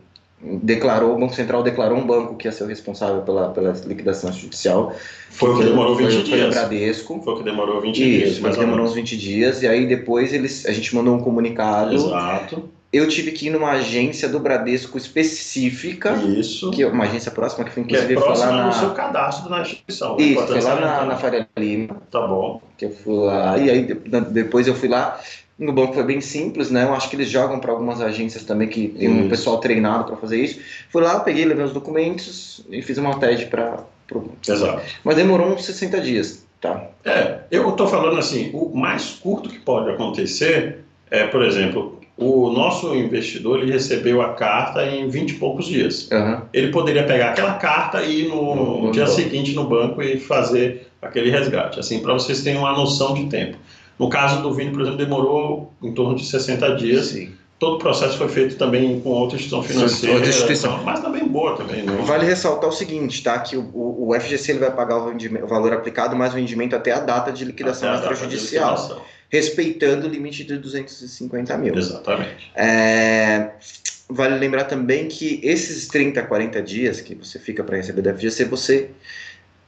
declarou, o Banco Central declarou um banco que ia ser o responsável pela, pela liquidação judicial. Foi o que demorou 20 foi, dias. Foi o Bradesco. Foi o que demorou 20 Isso, dias. Mas demorou uns 20 dias, e aí depois eles, a gente mandou um comunicado. Exato. Eu tive que ir numa agência do Bradesco específica. Isso. Que é uma agência próxima, que foi inclusive que é próxima lá na... seu cadastro na instituição. Né? Isso, foi lá na, na Faria Lima. Tá bom. Que eu fui lá, e aí depois eu fui lá no banco foi bem simples, né? Eu acho que eles jogam para algumas agências também que tem um pessoal treinado para fazer isso. Fui lá, peguei, levei os documentos e fiz uma TED para. Pro... Exato. Mas demorou uns 60 dias, tá? É, eu estou falando assim, o mais curto que pode acontecer é, por exemplo, o nosso investidor ele recebeu a carta em 20 e poucos dias. Uhum. Ele poderia pegar aquela carta e ir no, no dia seguinte no banco e fazer aquele resgate, assim, para vocês terem uma noção de tempo. No caso do Vini, por exemplo, demorou em torno de 60 dias. Sim. Todo o processo foi feito também com outra instituição financeira, outra instituição. mas também boa também. Né? Vale ressaltar o seguinte, tá? Que o, o, FGC ele vai pagar o, o, valor aplicado mais o rendimento até a data de liquidação extrajudicial, respeitando o limite de 250 mil. Exatamente. É, vale lembrar também que esses 30, 40 dias que você fica para receber do FGC, você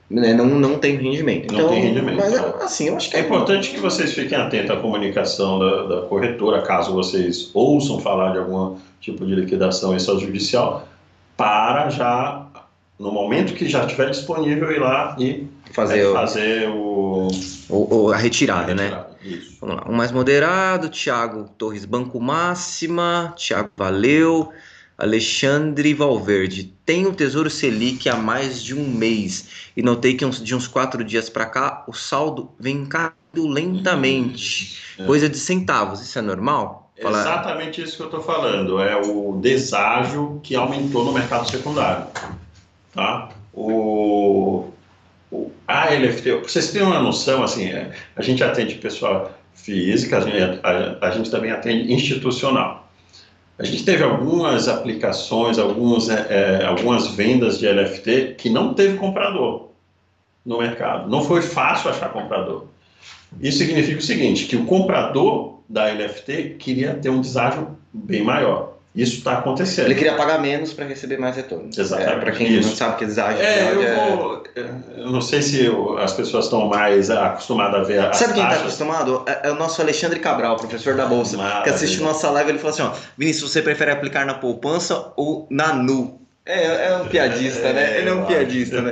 né, não, não tem rendimento. Não então, tem rendimento. Mas assim, eu acho que é, é importante que vocês fiquem atentos à comunicação da, da, corretora, caso vocês ouçam falar de algum tipo de liquidação extrajudicial, para já, no momento que já estiver disponível, ir lá e fazer, é, o, fazer o, o, a retirada, a né? retirada né? Isso. Vamos lá. O mais moderado, Thiago Torres Banco Máxima, Thiago Valeu. Alexandre Valverde. Tenho o Tesouro Selic há mais de um mês e notei que uns, de uns quatro dias para cá o saldo vem caindo lentamente, é. coisa de centavos. Isso é normal? Fala... Exatamente isso que eu estou falando. É o deságio que aumentou no mercado secundário. Tá? O, o a LFT, vocês têm uma noção, assim, é, a gente atende pessoa física, a gente, a, a gente também atende institucional. A gente teve algumas aplicações, alguns, é, é algumas vendas de LFT que não teve comprador no mercado. Não foi fácil achar comprador. Isso significa o seguinte, que o comprador da LFT queria ter um deságio bem maior. Isso está acontecendo. Ele queria pagar menos para receber mais retorno. Exatamente. É, para quem Isso. não sabe que deságio é, eu, é... Vou, eu não sei se eu, as pessoas estão mais acostumadas a ver Sabe quem está acostumado? É, é, o nosso Alexandre Cabral, professor da Bolsa, Maravilha. que assistiu nossa live ele falou assim, ó, Vinícius, você prefere aplicar na poupança ou na NU? É, é um piadista, né? Ele é um piadista, né?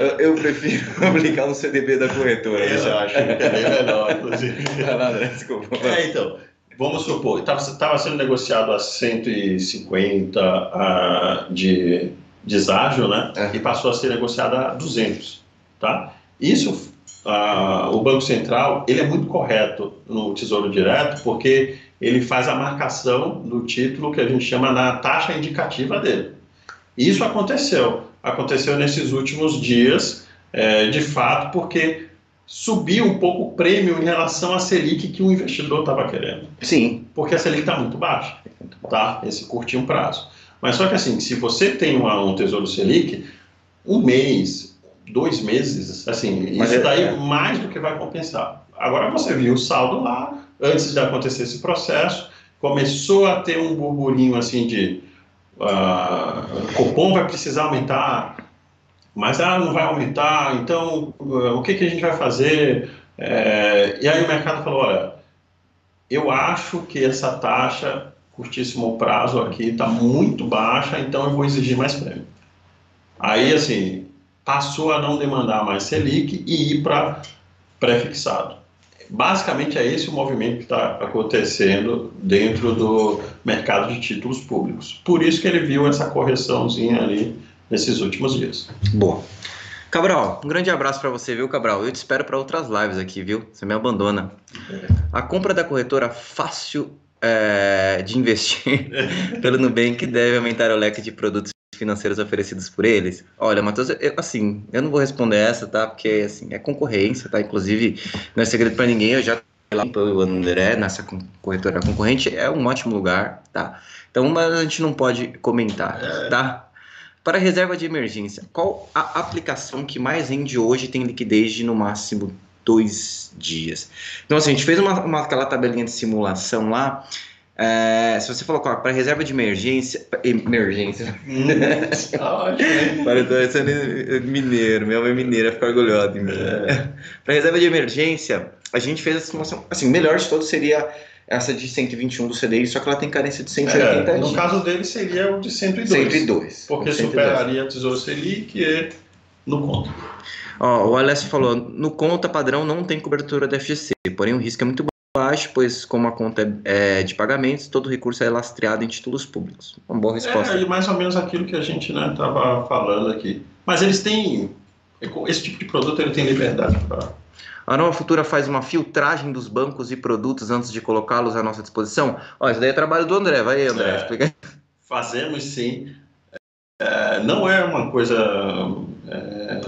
Eu, eu, prefiro aplicar no CDB da corretora. Eu né? acho que é bem melhor, inclusive. desculpa. É, então vamos supor, estava sendo negociado a 150 uh, de deságio, né? É. E passou a ser negociado a 200, tá? Isso, uh, o Banco Central, ele é muito correto no Tesouro Direto, porque ele faz a marcação do título que a gente chama na taxa indicativa dele. Isso aconteceu. aconteceu nesses últimos dias, é, de fato, porque subiu um pouco o prêmio em relação à Selic que o investidor estava querendo. Sim. Porque a Selic está muito baixa, tá? Esse curtinho prazo. Mas só que assim, se você tem uma, um Tesouro Selic, um mês, dois meses, assim, Mas isso é, daí é. mais do que vai compensar. Agora você viu o saldo lá, antes de acontecer esse processo, começou a ter um burburinho assim de uh, o Copom vai precisar aumentar, mas ah, não vai aumentar, então uh, o que, que a gente vai fazer? É, e aí o mercado falou, olha, eu acho que essa taxa curtíssimo prazo aqui está muito baixa, então eu vou exigir mais prêmio. Aí, assim, passou a não demandar mais Selic e ir para pré-fixado. Basicamente é esse o movimento que está acontecendo dentro do mercado de títulos públicos. Por isso que ele viu essa correçãozinha ali nesses últimos dias. Boa. Cabral, um grande abraço para você, viu, Cabral? Eu te espero para outras lives aqui, viu? Você me abandona. A compra da corretora Fácil é, de investir pelo Nubank deve aumentar o leque de produtos financeiros oferecidos por eles? Olha, Matheus, eu, assim, eu não vou responder essa, tá? Porque, assim, é concorrência, tá? Inclusive, não é segredo para ninguém, eu já lá o André nessa corretora concorrente, é um ótimo lugar, tá? Então, mas a gente não pode comentar, é. tá? Para reserva de emergência, qual a aplicação que mais rende hoje tem liquidez de no máximo dois dias. Então, assim, a gente fez uma, uma aquela tabelinha de simulação lá. É, se você colocar para reserva de emergência. Emergência. Hum, ótimo. Parecendo mineiro, meu é mineiro, fica orgulhoso de mim. É. para reserva de emergência, a gente fez a simulação. Assim, melhor de todos seria essa de 121 do CDI, só que ela tem carência de 180 é, No caso dele seria o de 102. 102. Porque 102. superaria a Tesouro Selic e no conto. Ó, o Alessio falou, no conta padrão não tem cobertura da FGC, porém o risco é muito baixo, pois como a conta é, é de pagamentos, todo recurso é lastreado em títulos públicos. Uma boa resposta. É, e mais ou menos aquilo que a gente estava né, falando aqui. Mas eles têm, esse tipo de produto ele tem liberdade para... A Nova Futura faz uma filtragem dos bancos e produtos antes de colocá-los à nossa disposição? Ó, isso daí é trabalho do André. Vai aí, André, é, explica Fazemos sim. É, não é uma coisa é,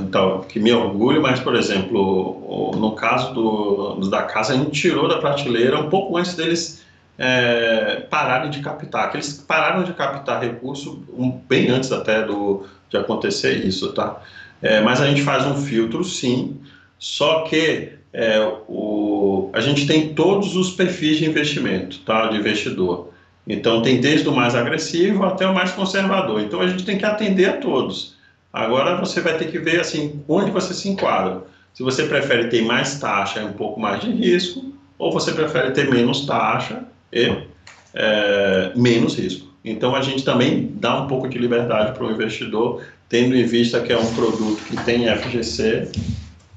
que me orgulho, mas, por exemplo, no caso do, da casa, a gente tirou da prateleira um pouco antes deles é, pararem de captar, que eles pararam de captar recurso um, bem antes até do, de acontecer isso, tá? É, mas a gente faz um filtro, sim, só que é, o, a gente tem todos os perfis de investimento, tá? De investidor. Então, tem desde o mais agressivo até o mais conservador. Então, a gente tem que atender a todos. Agora, você vai ter que ver assim onde você se enquadra. Se você prefere ter mais taxa e um pouco mais de risco, ou você prefere ter menos taxa e é, menos risco. Então, a gente também dá um pouco de liberdade para o investidor, tendo em vista que é um produto que tem FGC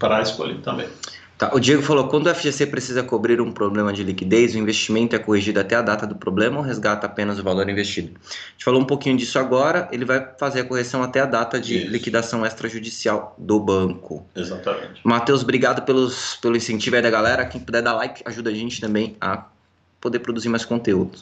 para escolher também. Tá, o Diego falou: quando o FGC precisa cobrir um problema de liquidez, o investimento é corrigido até a data do problema ou resgata apenas o valor investido? A gente falou um pouquinho disso agora, ele vai fazer a correção até a data de Isso. liquidação extrajudicial do banco. Exatamente. Matheus, obrigado pelos, pelo incentivo aí da galera. Quem puder dar like, ajuda a gente também a poder produzir mais conteúdo.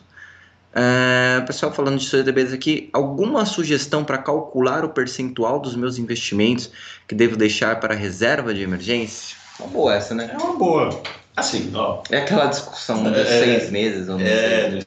É, pessoal falando de CDBs aqui, alguma sugestão para calcular o percentual dos meus investimentos que devo deixar para reserva de emergência? Uma boa essa, né? É uma boa. Assim, ó. É aquela discussão de é, seis meses ou É,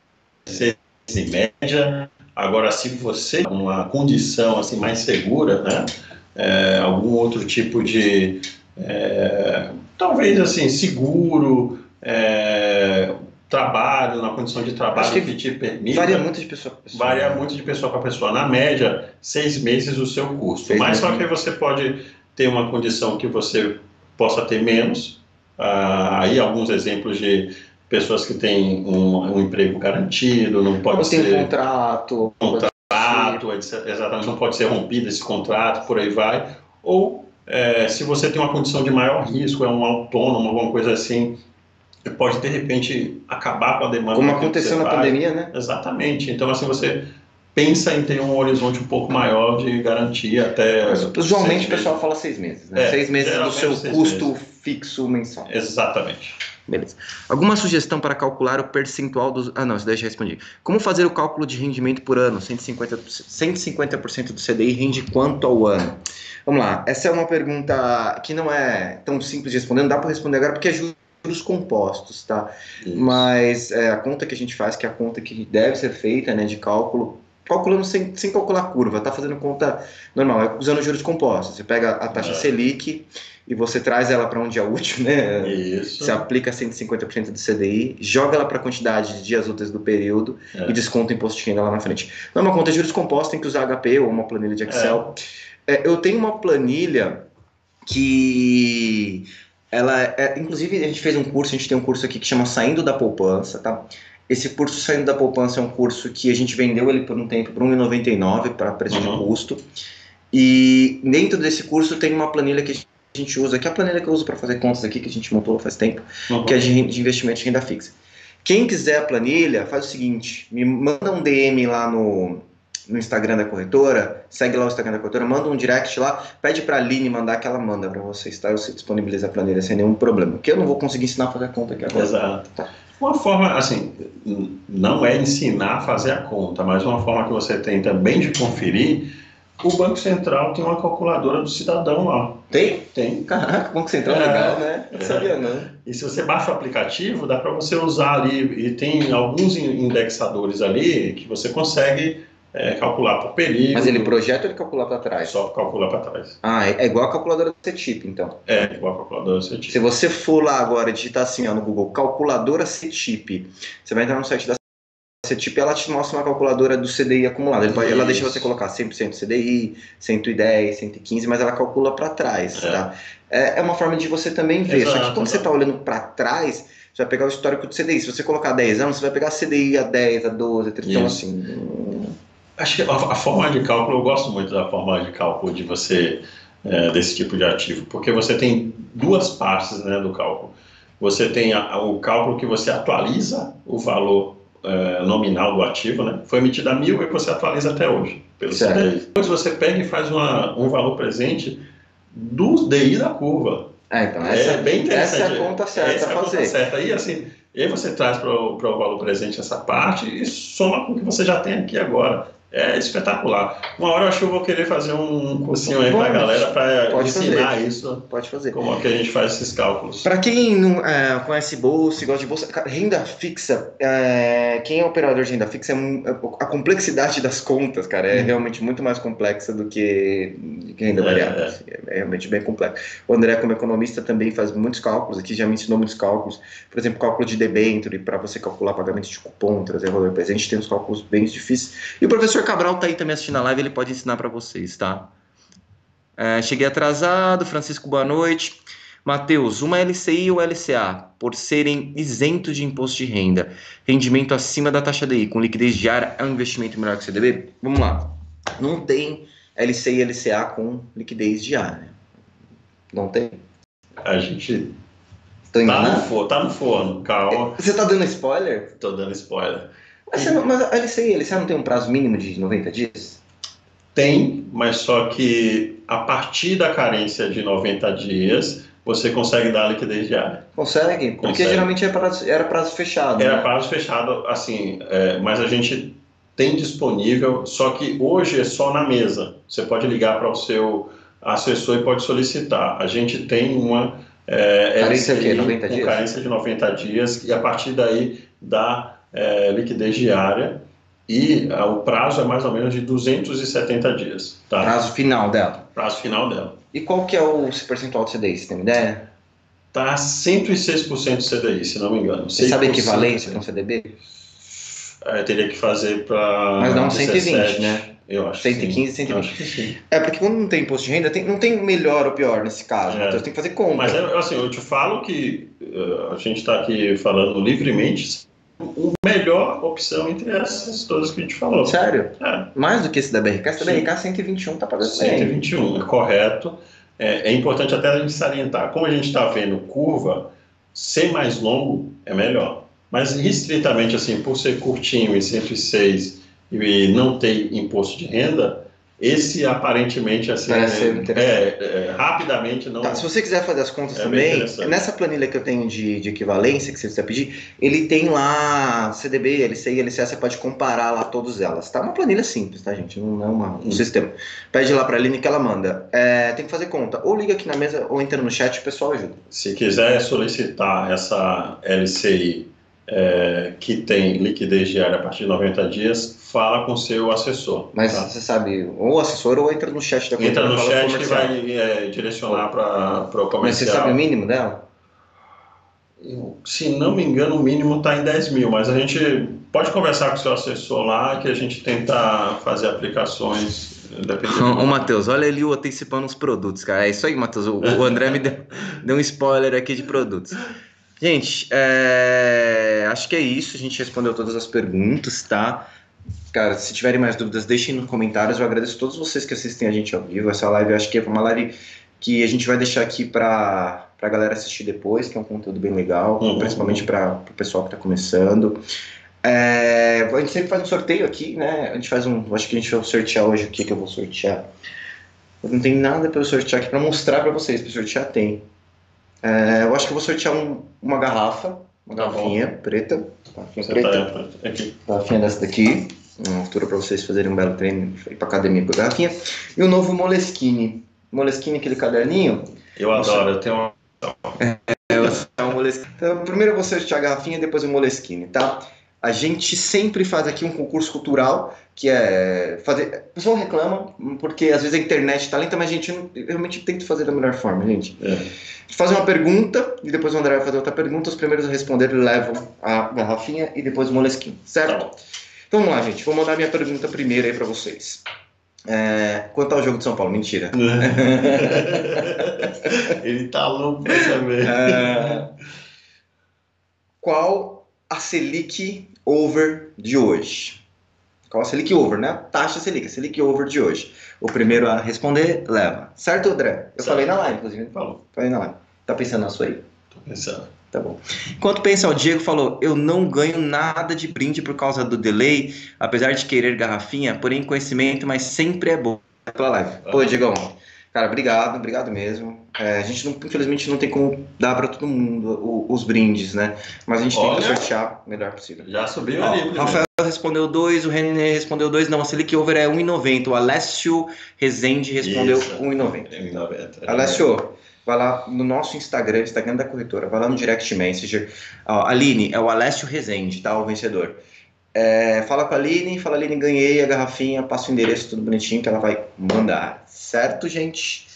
seis em média. Agora, se você uma condição assim mais segura, né? É, algum outro tipo de é, talvez assim seguro, é, trabalho, na condição de trabalho que, que, te permita. Varia muito de pessoa para pessoa. Varia muito de pessoa para pessoa. Na média, seis meses o seu custo. Seis Mas meses. só que você pode ter uma condição que você possa ter menos. Ah, aí alguns exemplos de pessoas que têm um, um emprego garantido, não pode não ser... tem um contrato. Contrato, exatamente, não pode ser rompido esse contrato, por aí vai. Ou é, se você tem uma condição de maior risco, é um autônomo, alguma coisa assim, pode de repente acabar com a demanda. Como aconteceu na faz. pandemia, né? Exatamente. Então, assim, você pensa em ter um horizonte um pouco maior de garantia até. Mas, usualmente o pessoal fala seis meses, né? É, seis meses do seu custo meses. fixo mensal. Exatamente. Beleza. Alguma sugestão para calcular o percentual dos. Ah, não, isso daí já respondi. Como fazer o cálculo de rendimento por ano? 150%, 150 do CDI rende quanto ao ano? Vamos lá. Essa é uma pergunta que não é tão simples de responder, não dá para responder agora porque é juros compostos, tá? Isso. Mas é, a conta que a gente faz, que é a conta que deve ser feita, né, de cálculo, calculando sem, sem calcular curva, tá fazendo conta normal, é usando juros compostos. Você pega a taxa é. Selic e você traz ela para um dia útil, né? Isso. Você aplica 150% do CDI, joga ela para a quantidade de dias úteis do período é. e desconta o imposto de renda lá na frente. Não é uma conta de juros compostos, tem que usar HP ou uma planilha de Excel. É. é eu tenho uma planilha que ela é, inclusive a gente fez um curso, a gente tem um curso aqui que chama Saindo da Poupança, tá? Esse curso Saindo da Poupança é um curso que a gente vendeu ele por um tempo por R$1,99 para preço uhum. de custo. E dentro desse curso tem uma planilha que a gente usa, que é a planilha que eu uso para fazer contas aqui, que a gente montou faz tempo, uhum. que é de, de investimento de renda fixa. Quem quiser a planilha, faz o seguinte, me manda um DM lá no, no Instagram da corretora, segue lá o Instagram da corretora, manda um direct lá, pede para a Aline mandar que ela manda para vocês, tá? Eu disponibilizo a planilha sem nenhum problema, porque eu não vou conseguir ensinar a fazer a conta aqui agora. Exato. Tá. Uma forma, assim, não é ensinar a fazer a conta, mas uma forma que você tem também de conferir, o Banco Central tem uma calculadora do cidadão lá. Tem? Tem. Caraca, o Banco Central é legal, né? Não é. sabia não. E se você baixa o aplicativo, dá para você usar ali, e tem alguns indexadores ali que você consegue é, calcular por período. Mas ele projeta ou ele calcula para trás? Só calcula para trás. Ah, é, é igual a calculadora do CETIP, então. É, igual a calculadora do CETIP. Se você for lá agora digitar assim ó, no Google, calculadora CETIP, você vai entrar no site da CETIP ela te mostra uma calculadora do CDI acumulado. Ela deixa você colocar 100% CDI, 110, 115, mas ela calcula para trás, é. tá? É, é, uma forma de você também ver. Exato, Só que quando você está olhando para trás, você vai pegar o histórico do CDI. Se você colocar 10 anos, você vai pegar CDI a 10, a 12, a 13. Então, assim. Acho que a, a, forma de cálculo, eu gosto muito da forma de cálculo de você, é, desse tipo de ativo, porque você tem duas partes né, do cálculo. Você tem a, o cálculo que você atualiza o valor é, nominal do ativo, né? Foi emitido a mil e você atualiza até hoje. Pelo certo. Depois você pega e faz uma, um valor presente do DI da curva. É, então, essa, é bem interessante. Essa é a conta certa essa é a fazer. Conta certa. E assim, e aí você traz para o valor presente essa parte e soma com o que você já tem aqui agora é espetacular. Uma hora eu acho que eu vou querer fazer um cursinho aí para a galera para ensinar fazer. isso. Pode fazer. Como é que a gente faz esses cálculos. Para quem não é, conhece bolsa e gosta de bolsa, renda fixa, é, quem é operador de renda fixa, é, a complexidade das contas, cara, é hum. realmente muito mais complexa do que, que renda é, variável. É. Assim, é. realmente bem complexo. O André, como economista, também faz muitos cálculos, aqui já me ensinou muitos cálculos. Por exemplo, cálculo de debênture, para você calcular pagamento de cupom, trazer valor presente, tem uns cálculos bem difíceis. E o professor Cabral tá aí também assistindo a live, ele pode ensinar para vocês, tá? É, cheguei atrasado, Francisco, boa noite. Matheus, uma LCI ou LCA, por serem isentos de imposto de renda, rendimento acima da taxa DI, com liquidez diária, é um investimento melhor que o CDB? Vamos lá. Não tem LCI e LCA com liquidez diária. Não tem. A gente tá no, forno, tá no forno, calma. Você tá dando spoiler? Tô dando spoiler. Mas, não, mas a LCI, a não tem um prazo mínimo de 90 dias? Tem, mas só que a partir da carência de 90 dias, você consegue dar liquidez diária. Consegue? Porque consegue. geralmente era é prazo, era prazo fechado. Era né? prazo fechado, assim, é, mas a gente tem disponível, só que hoje é só na mesa. Você pode ligar para o seu assessor e pode solicitar. A gente tem uma é, carência LCI, 90 com dias? carência de 90 dias e a partir daí dá é, liquidez diária e é, o prazo é mais ou menos de 270 dias. Tá? Prazo final dela? Prazo final dela. E qual que é o percentual de CDI, você tem ideia? Tá 106% de CDI, se não me engano. Você sabe a equivalência para um CDB? É, teria que fazer para. Mas dá um 120, né? Eu acho 115, 120. É, porque quando não tem imposto de renda, tem, não tem melhor ou pior nesse caso. É. Então você tem que fazer conta. Mas assim, eu te falo que uh, a gente está aqui falando livremente a melhor opção entre essas todas que a gente falou. Sério? É. Mais do que esse da BRK? Esse da BRK 121 tá pagando 121, bem. é correto. É, é, importante até a gente salientar. Como a gente está vendo curva, ser mais longo é melhor. Mas restritamente, assim, por ser curtinho em 106 e não tem imposto de renda, esse aparentemente assim Parece é, é, é, rapidamente não. Tá, se você quiser fazer as contas É também, nessa planilha que eu tenho de, de equivalência que você precisa pedir, ele tem lá CDB, LCI, LCA, você pode comparar lá todas elas. Tá uma planilha simples, tá, gente? Não é uma, um sistema. Pede lá pra Aline que ela manda. É, tem que fazer conta. Ou liga aqui na mesa, ou entra no chat, o pessoal ajuda. Se quiser solicitar essa LCI é, que tem liquidez diária a partir de 90 dias, fala com seu assessor. Mas tá? você sabe, ou assessor, ou entra no chat da Entra no chat que vai é, direcionar para o comercial. Mas você sabe o mínimo dela? Eu, se não me engano, o mínimo está em 10 mil, mas a gente pode conversar com o seu assessor lá que a gente tenta fazer aplicações dependendo. Ô, Matheus, olha ali o antecipando os produtos, cara. É isso aí, Matheus. O, o André me deu, deu um spoiler aqui de produtos. Gente, é, acho que é isso. A gente respondeu todas as perguntas, tá? Cara, se tiverem mais dúvidas, deixem nos comentários. Eu agradeço a todos vocês que assistem a gente ao vivo. Essa live, eu acho que é uma live que a gente vai deixar aqui para a galera assistir depois, que é um conteúdo bem legal, Uhum. principalmente para o pessoal que está começando. É, a gente sempre faz um sorteio aqui, né? A gente faz um. Acho que a gente vai sortear hoje. O que, que eu vou sortear? Eu não tem nada para eu sortear aqui para mostrar para vocês. Para sortear tem. É, eu acho que eu vou sortear um- uma garrafa, uma Tá garrafinha preta. Garrafinha preta. tá aqui. Garrafinha dessa daqui. Uma altura para vocês fazerem um belo treino, ir pra academia com a garrafinha. E o novo Moleskine. Moleskine, aquele caderninho. Eu adoro, eu tenho uma. É, o Moleskine. Então, primeiro vou sortear a garrafinha, depois o Moleskine, tá? A gente sempre faz aqui um concurso cultural, que é fazer. O pessoal reclama, porque às vezes a internet tá lenta, mas a gente não- realmente tenta fazer da melhor forma, gente. É. Fazer uma pergunta, e depois o André vai fazer outra pergunta. Os primeiros a responder levam a garrafinha e depois o Moleskine, certo? Tá vamos lá, gente. Vou mandar minha pergunta primeiro aí pra vocês. É, quanto ao jogo de São Paulo? Mentira. Ele tá louco pra saber. É, qual a Selic over de hoje? Qual a Selic over, né? Taxa Selic, a Selic over de hoje. O primeiro a responder leva. Certo, André? Eu Certo. falei na live, inclusive. Falou, Falei na live. Tá pensando na sua aí? tô pensando. Tá bom. Enquanto pensa, o Diego falou: Eu não ganho nada de brinde por causa do delay, apesar de querer garrafinha, porém conhecimento, mas sempre é bom. Pela live. Pô, Diegão, cara, obrigado, obrigado mesmo. É, a gente, não, infelizmente, não tem como dar pra todo mundo o- os brindes, né? Mas a gente Olha. tenta sortear o melhor possível. Já subiu Ó, ali. primeiro. Rafael respondeu dois, o René respondeu dois, não, a Selic Over é 1,90. O Alessio Rezende respondeu Isso. 1,90. Tem 90. Alessio, vai lá no nosso Instagram, Instagram da corretora, vai lá no Direct Messenger. Ó, Aline, é o Alessio Rezende, tá? O vencedor. É, fala com a Aline, fala Aline, ganhei a garrafinha, passa o endereço tudo bonitinho que ela vai mandar. Certo, gente?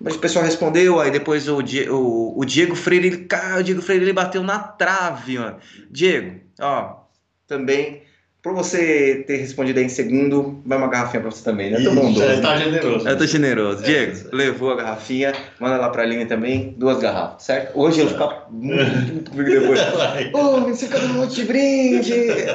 Mas o pessoal respondeu, aí depois o, Die- o, o Diego Freire, ele, cara, o Diego Freire ele bateu na trave, mano. Diego, ó, também, por você ter respondido aí em segundo, vai uma garrafinha pra você também, né? Todo mundo. Ih, tá generoso. Eu tô generoso. É, Diego, isso. levou a garrafinha, manda lá pra Aline também, duas garrafas, certo? Hoje ele fica muito puto comigo depois. Ô, você fica dando um monte de brinde!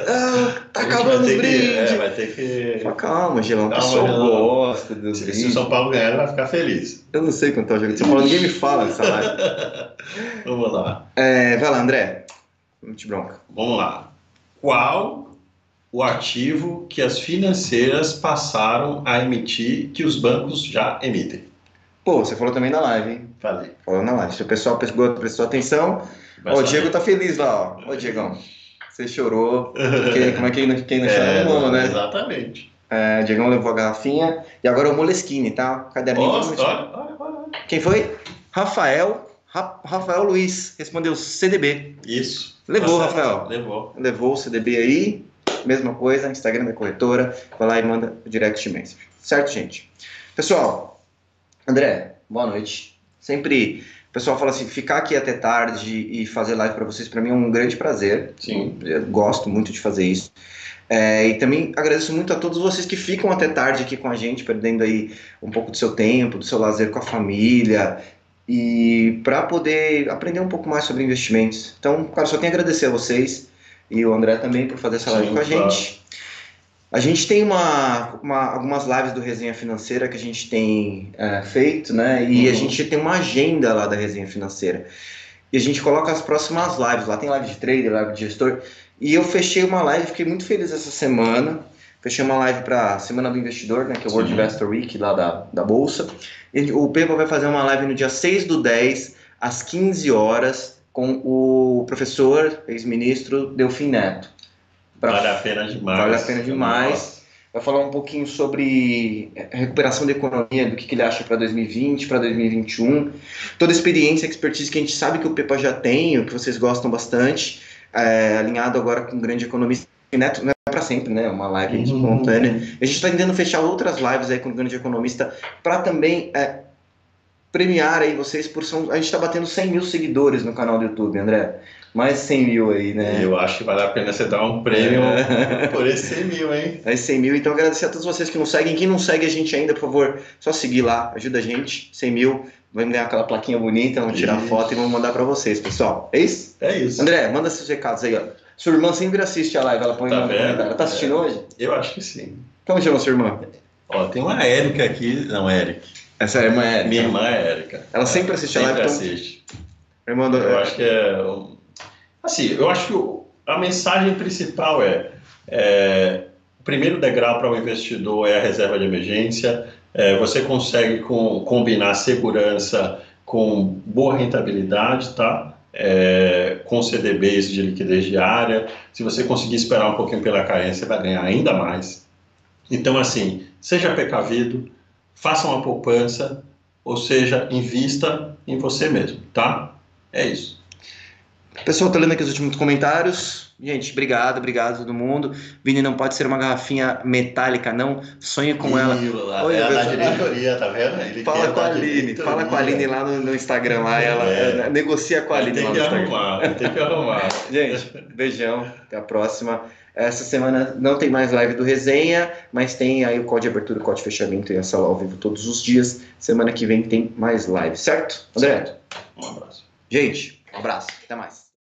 Ah, tá acabando os que- brindes! é, vai ter que. Fala, Calma, Gelão, o Calma, pessoal Gelão. gosta dos Se, se o brindes. São Paulo ganhar, ele vai ficar feliz. Eu não sei quanto é o jogo de São Paulo, ninguém me fala nessa live. Vamos lá. É, vai lá, André. Não te bronca. Vamos lá. Qual o ativo que as financeiras passaram a emitir que os bancos já emitem? Pô, você falou também na live, hein? Falei. Falou na live. Se o pessoal prestou, prestou atenção, ó, o. Diego tá feliz lá, ó. Ô, Diegão, você chorou. Porque, como é que quem não, quem não chora É, mundo, né? Exatamente. É, o Diegão levou a garrafinha. E agora o Moleskine, tá? Caderninho. Bonitinho. olha, olha, olha. Quem foi? Rafael. Ra- Rafael Luiz respondeu CDB. Isso. Levou. Rafael. Levou. Levou o CDB aí. Mesma coisa, Instagram da corretora. Vai lá e manda o direct message. Certo, gente? Pessoal, André, boa noite. Sempre. O pessoal fala assim, ficar aqui até tarde e fazer live para vocês, para mim é um grande prazer. Sim. Eu gosto muito de fazer isso. É, e também agradeço muito a todos vocês que ficam até tarde aqui com a gente, perdendo aí um pouco do seu tempo, do seu lazer com a família e para poder aprender um pouco mais sobre investimentos. Então, cara, só tenho a agradecer a vocês e o André também por fazer essa live Sim, com a claro. gente. A gente tem uma, uma- algumas lives do Resenha Financeira que a gente tem é, feito, né? E a Uhum. gente tem uma agenda lá da Resenha Financeira. E a gente coloca as próximas lives. Lá tem live de trader, live de gestor. E eu fechei uma live, fiquei muito feliz essa semana, Fechei uma live para Semana do Investidor, né, que é o World Sim. Investor Week lá da, da Bolsa. E o Pepa vai fazer uma live no dia 6 do 10, às 15 horas, com o professor, ex-ministro Delfim Neto. Pra... Vale a pena demais. Vale a pena demais. Vai falar um pouquinho sobre recuperação da economia, do que, que ele acha para 2020, para 2021. Toda a experiência, a expertise que a gente sabe que o Pepa já tem, o que vocês gostam bastante, é, alinhado agora com um grande economista. Neto não é para sempre, né? Uma live uhum. espontânea. A gente está tentando fechar outras lives aí com o grande economista para também é, premiar aí vocês por são. A gente está batendo 100 mil seguidores no canal do YouTube, André. Mais 100 mil aí, né? Eu acho que vale a pena você dar um prêmio é. por esses 100 mil, hein? É 100 mil. Então, agradecer a todos vocês que nos seguem. Quem não segue a gente ainda, por favor, só seguir lá, ajuda a gente. 100 mil. Vamos ganhar aquela plaquinha bonita, vamos tirar isso. foto e vamos mandar para vocês, pessoal. É isso? É isso. André, manda seus recados aí, ó. Sua irmã sempre assiste a live, ela põe tá no comentário. Ela tá assistindo é. hoje? Eu acho que sim. Como chama sua irmã? Ó, tem uma Érica aqui. Não, Eric. Essa irmã é Érica. Minha irmã é Érica. Ela sempre assiste sempre a live? Sempre então... assiste. Irmã do... Eu acho que é... Assim, eu acho que a mensagem principal é, é o primeiro degrau para o investidor é a reserva de emergência. É, você consegue com, combinar segurança com boa rentabilidade, tá? É, com CDBs de liquidez diária. Se você conseguir esperar um pouquinho pela carência, você vai ganhar ainda mais. Então, assim, seja precavido, faça uma poupança, ou seja, invista em você mesmo, tá? É isso. Pessoal, tô lendo aqui os últimos comentários. Gente, obrigado, obrigado a todo mundo. Vini, não pode ser uma garrafinha metálica, não. Sonhe com ela. Lá, Oi, é da diretoria, tá vendo? Ele fala com a Aline, fala com a Aline lá no, no Instagram, lá, ela, é. negocia com a Aline tem lá no Instagram. Arrumar, tem que arrumar. Gente, beijão, até a próxima. Essa semana não tem mais live do resenha, mas tem aí o código de abertura, o código de fechamento e a sala ao vivo todos os dias. Semana que vem tem mais live, certo? André? Um abraço. Gente, um abraço. Até mais.